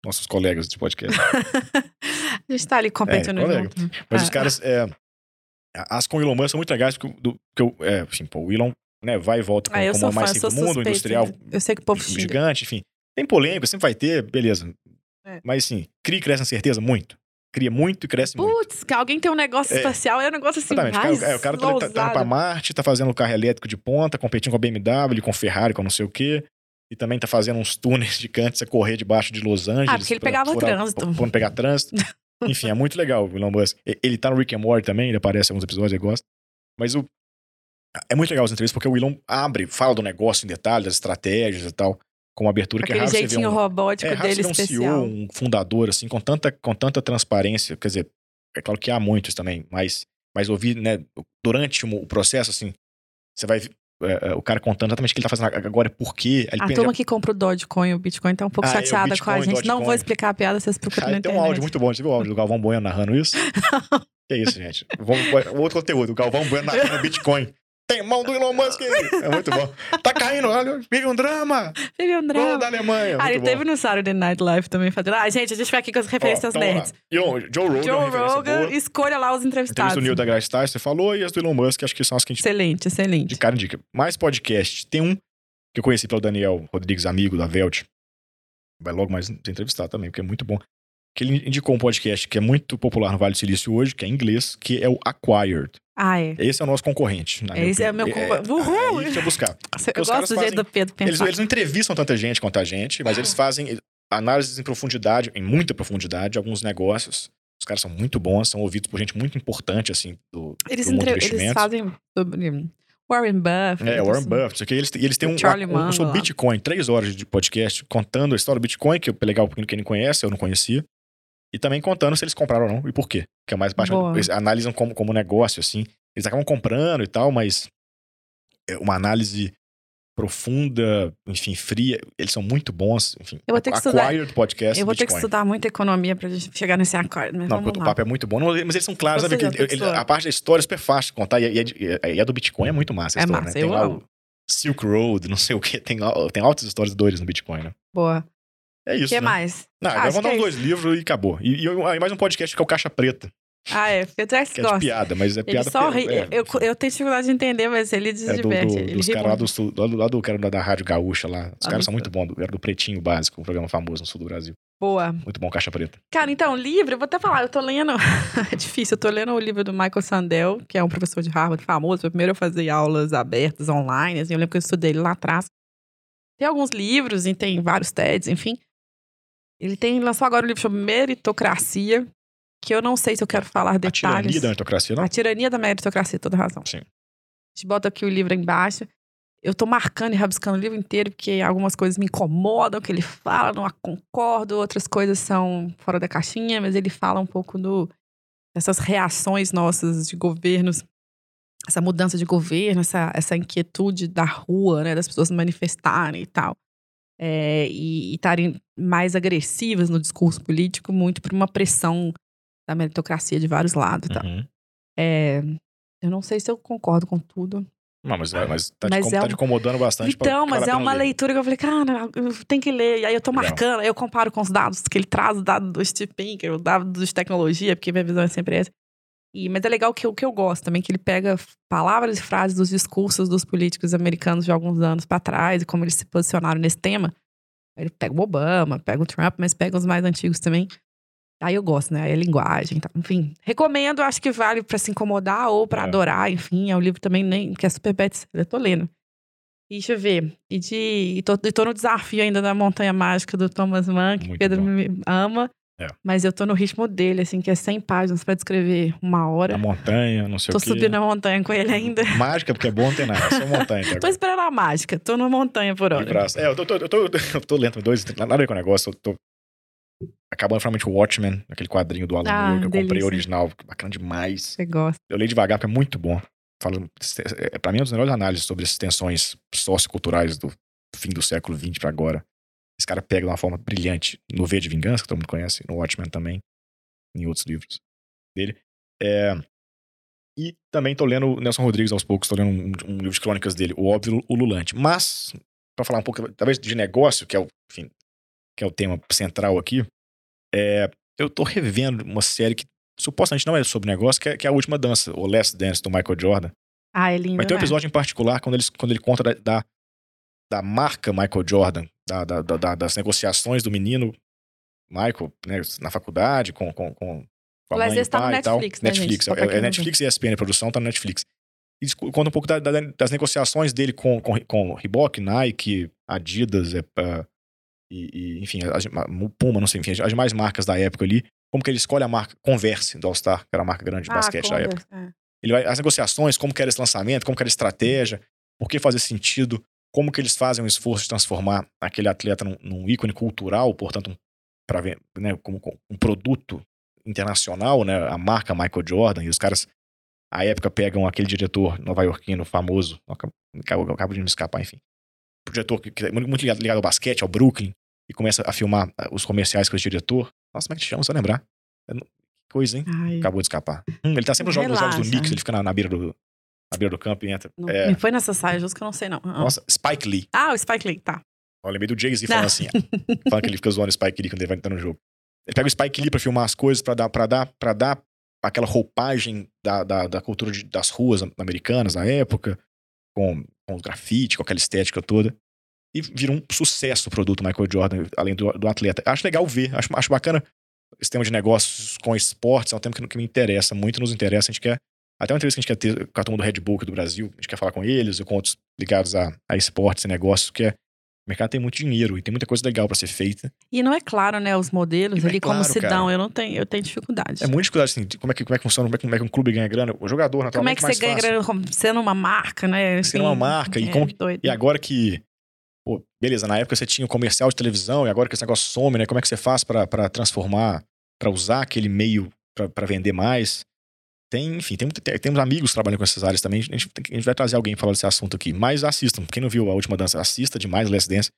Nossos colegas de podcast. a gente tá ali competindo É, junto. Mas Ah. os caras. É, as com o Elon Musk são muito legais, porque, o- do, porque é, assim, pô, o Elon né, vai e volta com, Ah, como fã, mais rico do mundo, suspeita. industrial Eu sei que o povo gigante, enfim. Tem polêmica, sempre vai ter, beleza. É. Mas assim, cria e cresce na certeza? Muito. Cria muito e cresce muito. Putz, que alguém tem um negócio É. espacial, é um negócio assim, Exatamente. O cara, mais é, o cara tá, tá, tá indo pra. Marte, tá fazendo carro elétrico de ponta, competindo com a BMW, com a Ferrari, com não sei o quê. E também tá fazendo uns túneis gigantes a correr debaixo de Los Angeles. Ah, porque ele pra pegava furar- trânsito. Pra, pra não pegar trânsito. Enfim, é muito legal o Elon Musk. Ele tá no Rick and Morty também, ele aparece em alguns episódios, eu gosto. Mas o... É muito legal as entrevistas, porque o Elon abre, fala do negócio em detalhes, das estratégias e tal, com uma abertura que é Aquele raro você ver jeitinho um, robótico é raro dele você ver um especial. CEO, um fundador, assim, com tanta, com tanta transparência. Quer dizer, é claro que há muitos também, mas, mas ouvir, né, durante o processo, assim, você vai. é, é, o cara contando exatamente o que ele tá fazendo agora, por quê. A pensa- turma que compra o Dogecoin, o Bitcoin, tá um pouco Ah, é, chateada com a Bitcoin, gente. Não vou Dogecoin. explicar a piada, vocês procuram na Ah, tem internet. um áudio muito bom. Você viu o áudio do Galvão Bueno narrando isso? que isso, gente? Vamos, outro conteúdo. O Galvão Bueno narrando Bitcoin. Tem mão do Elon Musk aí. É muito bom. Tá caindo, olha, vive um drama. Vive um drama. da Alemanha. Ah, muito ele bom. teve no Saturday Night Live também fazendo. Ah, gente, a gente vai aqui com as referências Ó, então, nerds. o Joe Rogan, Joe Rogan, boa. escolha lá os Entrevista entrevistados. do Neil deGrasse Tyson, você falou, e as do Elon Musk, acho que são as que a gente Excelente, excelente. de cara indica. Mais podcast. Tem um que eu conheci pelo Daniel Rodrigues, amigo da Velt. Vai logo mais ser entrevistado também, porque é muito bom. Que ele indicou um podcast que é muito popular no Vale do Silício hoje, que é em inglês, que é o Acquired. Ah, é. Esse é o nosso concorrente. Esse é opinião. meu concorrente. Uhul! É, isso é buscar. Eu os gosto do jeito do Pedro Eles, pensar. eles não entrevistam tanta gente quanto a gente, mas eles fazem análises em profundidade, em muita profundidade, de alguns negócios. Os caras são muito bons, são ouvidos por gente muito importante, assim, do, Eles, do mundo entre... eles fazem sobre Warren Buffett. É, Warren assim. Buffett. isso eles, eles têm O um, Charlie um, Munger sobre. Bitcoin, três horas de podcast contando a história do Bitcoin, que é legal porque quem não conhece, eu não conhecia. E também contando se eles compraram ou não e por quê. Que é mais parte. Eles analisam como, como negócio, assim. Eles acabam comprando e tal, mas é uma análise profunda, enfim, fria. Eles são muito bons. Enfim, Eu vou ter que estudar- podcast Eu vou ter que estudar muita economia pra gente chegar nesse acordo, mas Não, porque o papo é muito bom. Não, mas eles são claros, Você sabe? Que ele- a parte da história é super fácil de contar. E, e, e- e a do Bitcoin é muito massa a É história, massa, né? Tem eu lá amo. o Silk Road, não sei o quê. Tem, tem altas histórias doidas no Bitcoin, né? Boa. É O isso, que né? mais? Não, agora Acho vamos dar que uns é dois livros e acabou. E, e aí mais um podcast que é o Caixa Preta, Ah, é, porque o que é de gosta. piada, mas é Ele piada só ri. é, eu, enfim, eu tenho dificuldade de entender, mas ele se é do, do, dos caras lá do sul, lá do, lá do, era da, Rádio Gaúcha lá. Os Ah, caras são muito bons, era do Pretinho Básico, um programa famoso no sul do Brasil. Boa. Muito bom, Caixa Preta. Cara, então, livro, eu vou até falar, eu tô lendo. é difícil, eu tô lendo o livro do Michael Sandel, que é um professor de Harvard famoso. Foi o primeiro eu fazer aulas abertas online, assim, eu lembro que eu estudei ele lá atrás. Tem alguns livros e tem vários TEDs, enfim. Ele tem lançou agora um livro chamado Meritocracia, que eu não sei se eu quero falar A detalhes. tirania da meritocracia, não? A tirania da meritocracia, toda razão. Sim. A gente bota aqui o livro embaixo. Eu tô marcando e rabiscando o livro inteiro, porque algumas coisas me incomodam, que ele fala, não concordo, outras coisas são fora da caixinha, mas ele fala um pouco do, dessas reações nossas de governos, essa mudança de governo, essa, essa inquietude da rua, né, das pessoas manifestarem e tal. É, e estarem mais agressivas no discurso político, muito por uma pressão da meritocracia de vários lados. tal. Uhum. É, eu não sei se eu concordo com tudo. Não, mas, mas, tá, Mas te, é tá um- te incomodando bastante. Então, mas é uma leitura que eu falei, cara, eu tenho que ler. E aí eu tô Legal. marcando, aí eu comparo com os dados que ele traz, os dados do Steve Pinker, os dados de tecnologia, porque minha visão é sempre essa. E, mas é legal que o que eu gosto também, que ele pega palavras e frases dos discursos dos políticos americanos de alguns anos pra trás e como eles se posicionaram nesse tema. Ele pega o Obama, pega o Trump, mas pega os mais antigos também. Aí eu gosto, né? Aí a linguagem, tá? enfim. Recomendo, acho que vale pra se incomodar ou pra É. adorar, enfim. É um livro também nem, que é super best eu tô lendo. E deixa eu ver. E, de, e tô, e tô no desafio ainda da Montanha Mágica do Thomas Mann, que Muito Pedro bom. me ama. É. Mas eu tô no ritmo dele, assim, que é 100 páginas pra descrever uma hora. Na montanha, não sei Tô o quê. subindo a montanha com ele ainda. Mágica, porque é bom, não tem nada. É só montanha. até Tô esperando a mágica. Tô na montanha por hora. É, eu tô, tô- eu tô, eu tô lento, dois, nada a ver com o negócio. Eu tô acabando finalmente o Watchmen, aquele quadrinho do Alan Ah, Moore, que eu comprei delícia. original, bacana demais. Você gosta. Eu leio devagar, porque é muito bom. Falo, é, pra mim, é uma das melhores análises sobre essas tensões socioculturais do fim do século XX pra agora. Esse cara pega de uma forma brilhante no V de Vingança, que todo mundo conhece, no Watchmen também, em outros livros dele. É, e também tô lendo o Nelson Rodrigues aos poucos, tô lendo um, um livro de crônicas dele, O Óbvio Ululante. Mas, pra falar um pouco, talvez, de negócio, que é o, enfim, que é o tema central aqui, é, eu tô revendo uma série que supostamente não é sobre negócio, que é, que é a última dança, o Last Dance do Michael Jordan. Ah, é lindo, Mas tem um né? episódio em particular quando ele, quando ele conta da, da, da marca Michael Jordan, da, da- da- da- das negociações do menino Michael, né, na faculdade, com, com, com a Mas mãe e tá no pai e tal. Netflix, né? Netflix, é, é Netflix e ESPN, a produção tá no Netflix. E conta um pouco da- da- das negociações dele com, com, com Reebok, Nike, Adidas, é, ah, e, e, enfim, as, Puma, não sei, enfim, as demais marcas da época ali. Como que ele escolhe a marca Converse do All-Star, que era a marca grande de Ah, basquete da época. Converse, é. Ele vai, as negociações, como que era esse lançamento, como que era a estratégia, por que fazer sentido, como que eles fazem o esforço de transformar aquele atleta num, num ícone cultural, portanto, um, pra, ver, né, como, um produto internacional, né, a marca Michael Jordan, e os caras, à época, pegam aquele diretor nova-iorquino famoso, acabo, acabo, de me escapar, enfim, o diretor que, que é muito ligado, ligado ao basquete, ao Brooklyn, e começa a filmar ah, os comerciais com esse diretor. Nossa, como é que te chama? Só lembrar. Não- Que coisa, hein? Ai, Acabou de escapar. Hum, ele tá sempre nos jogos, nos jogos do. Knicks, ele fica na, na beira do, na beira do campo e entra. Não, É, Me foi nessa saia justo que eu não sei, não. Ah. nossa, Spike Lee. Ah, o Spike Lee, tá. Eu lembrei do Jay-Z falando Ah. assim, ó. falando que ele fica zoando o Spike Lee quando ele vai entrar no jogo. Ele pega o Spike Lee pra filmar as coisas, pra dar, pra dar, pra dar aquela roupagem da, da, da cultura de- das ruas americanas na época, com, com o grafite, com aquela estética toda. E vira um sucesso o produto Michael Jordan, além do, do atleta. Acho legal ver, acho, acho bacana esse tema de negócios com esportes, é um tema que, que me interessa, muito nos interessa. A gente quer, até uma entrevista que a gente quer ter com a turma do Red Bull do Brasil, a gente quer falar com eles e com outros ligados a, a esportes e negócios, que é, o mercado tem muito dinheiro e tem muita coisa legal pra ser feita. E não é claro, né, os modelos E é ali, como claro, se cara. dão. Eu não tenho, eu tenho dificuldade. É muita dificuldade, assim, de como é que, como é que funciona, como é que, como é que um clube ganha grana. O jogador, como é naturalmente, que você ganha fácil. grana como- sendo uma marca, né? Sendo uma marca, e é como que- doido. E agora que. Pô, beleza, na época você tinha o comercial de televisão, e agora que esse negócio some, né? Como é que você faz pra pra transformar, pra usar aquele meio pra vender mais? Tem, enfim, tem, tem- temos amigos que trabalham com essas áreas também. A gente, a gente vai trazer alguém falar desse assunto aqui. Mas assistam. Quem não viu a última dança, assista demais Last Dance.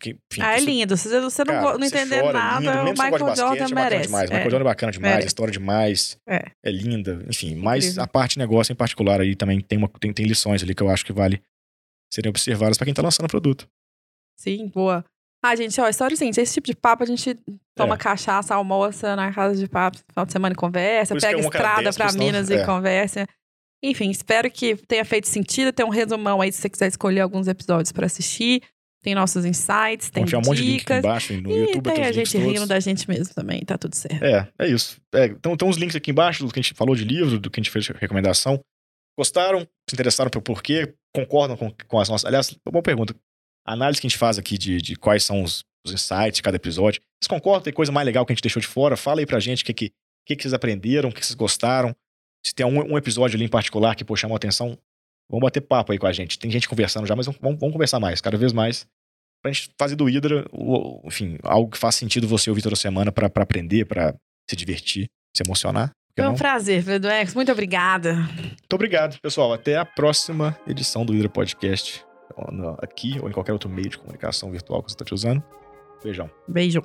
Que, enfim, ah, é você- lindo. Se você não, Cara, não você entender chora, é nada, lindo. o Mesmo Michael basquete, Jordan é merece. demais. É. Michael Jordan é bacana demais, a Merece. história demais. É. É linda, enfim. Mas Incrível. a parte de negócio em particular aí também tem, uma, tem, tem lições ali que eu acho que vale serem observadas pra quem tá lançando o produto. Sim, boa. Ah, gente, ó, história é seguinte, esse tipo de papo a gente toma É. cachaça, almoça na casa de papo, final de semana e conversa, pega é estrada senão- Minas é. e conversa. Enfim, espero que tenha feito sentido. Tem um resumão aí se você quiser escolher alguns episódios pra assistir. Tem nossos insights, tem tirar um monte de link aqui dicas. embaixo no e YouTube. tem tem a gente rindo todos. da gente mesmo também, tá tudo certo. É, é isso. É, então tem uns links aqui embaixo do que a gente falou de livro, do que a gente fez de recomendação. Gostaram? Se interessaram pelo porquê? Concordam com, com as nossas. Aliás, uma boa pergunta. A análise que a gente faz aqui de, de quais são os, os insights de cada episódio. Vocês concordam? Tem coisa mais legal que a gente deixou de fora? Fala aí pra gente o que, que, que, que vocês aprenderam, o que vocês gostaram. Se tem um, um episódio ali em particular que pô, chamou a atenção, vamos bater papo aí com a gente. Tem gente conversando já, mas vamos, vamos, conversar mais, cada vez mais. Pra gente fazer do Hydra, o- enfim, algo que faz sentido você ouvir toda semana pra pra aprender, pra se divertir, se emocionar. Foi um não? prazer, Pedro X. Muito obrigada. Muito obrigado, pessoal. Até a próxima edição do Hydra Podcast. Aqui ou em qualquer outro meio de comunicação virtual que você está usando. Beijão. Beijo.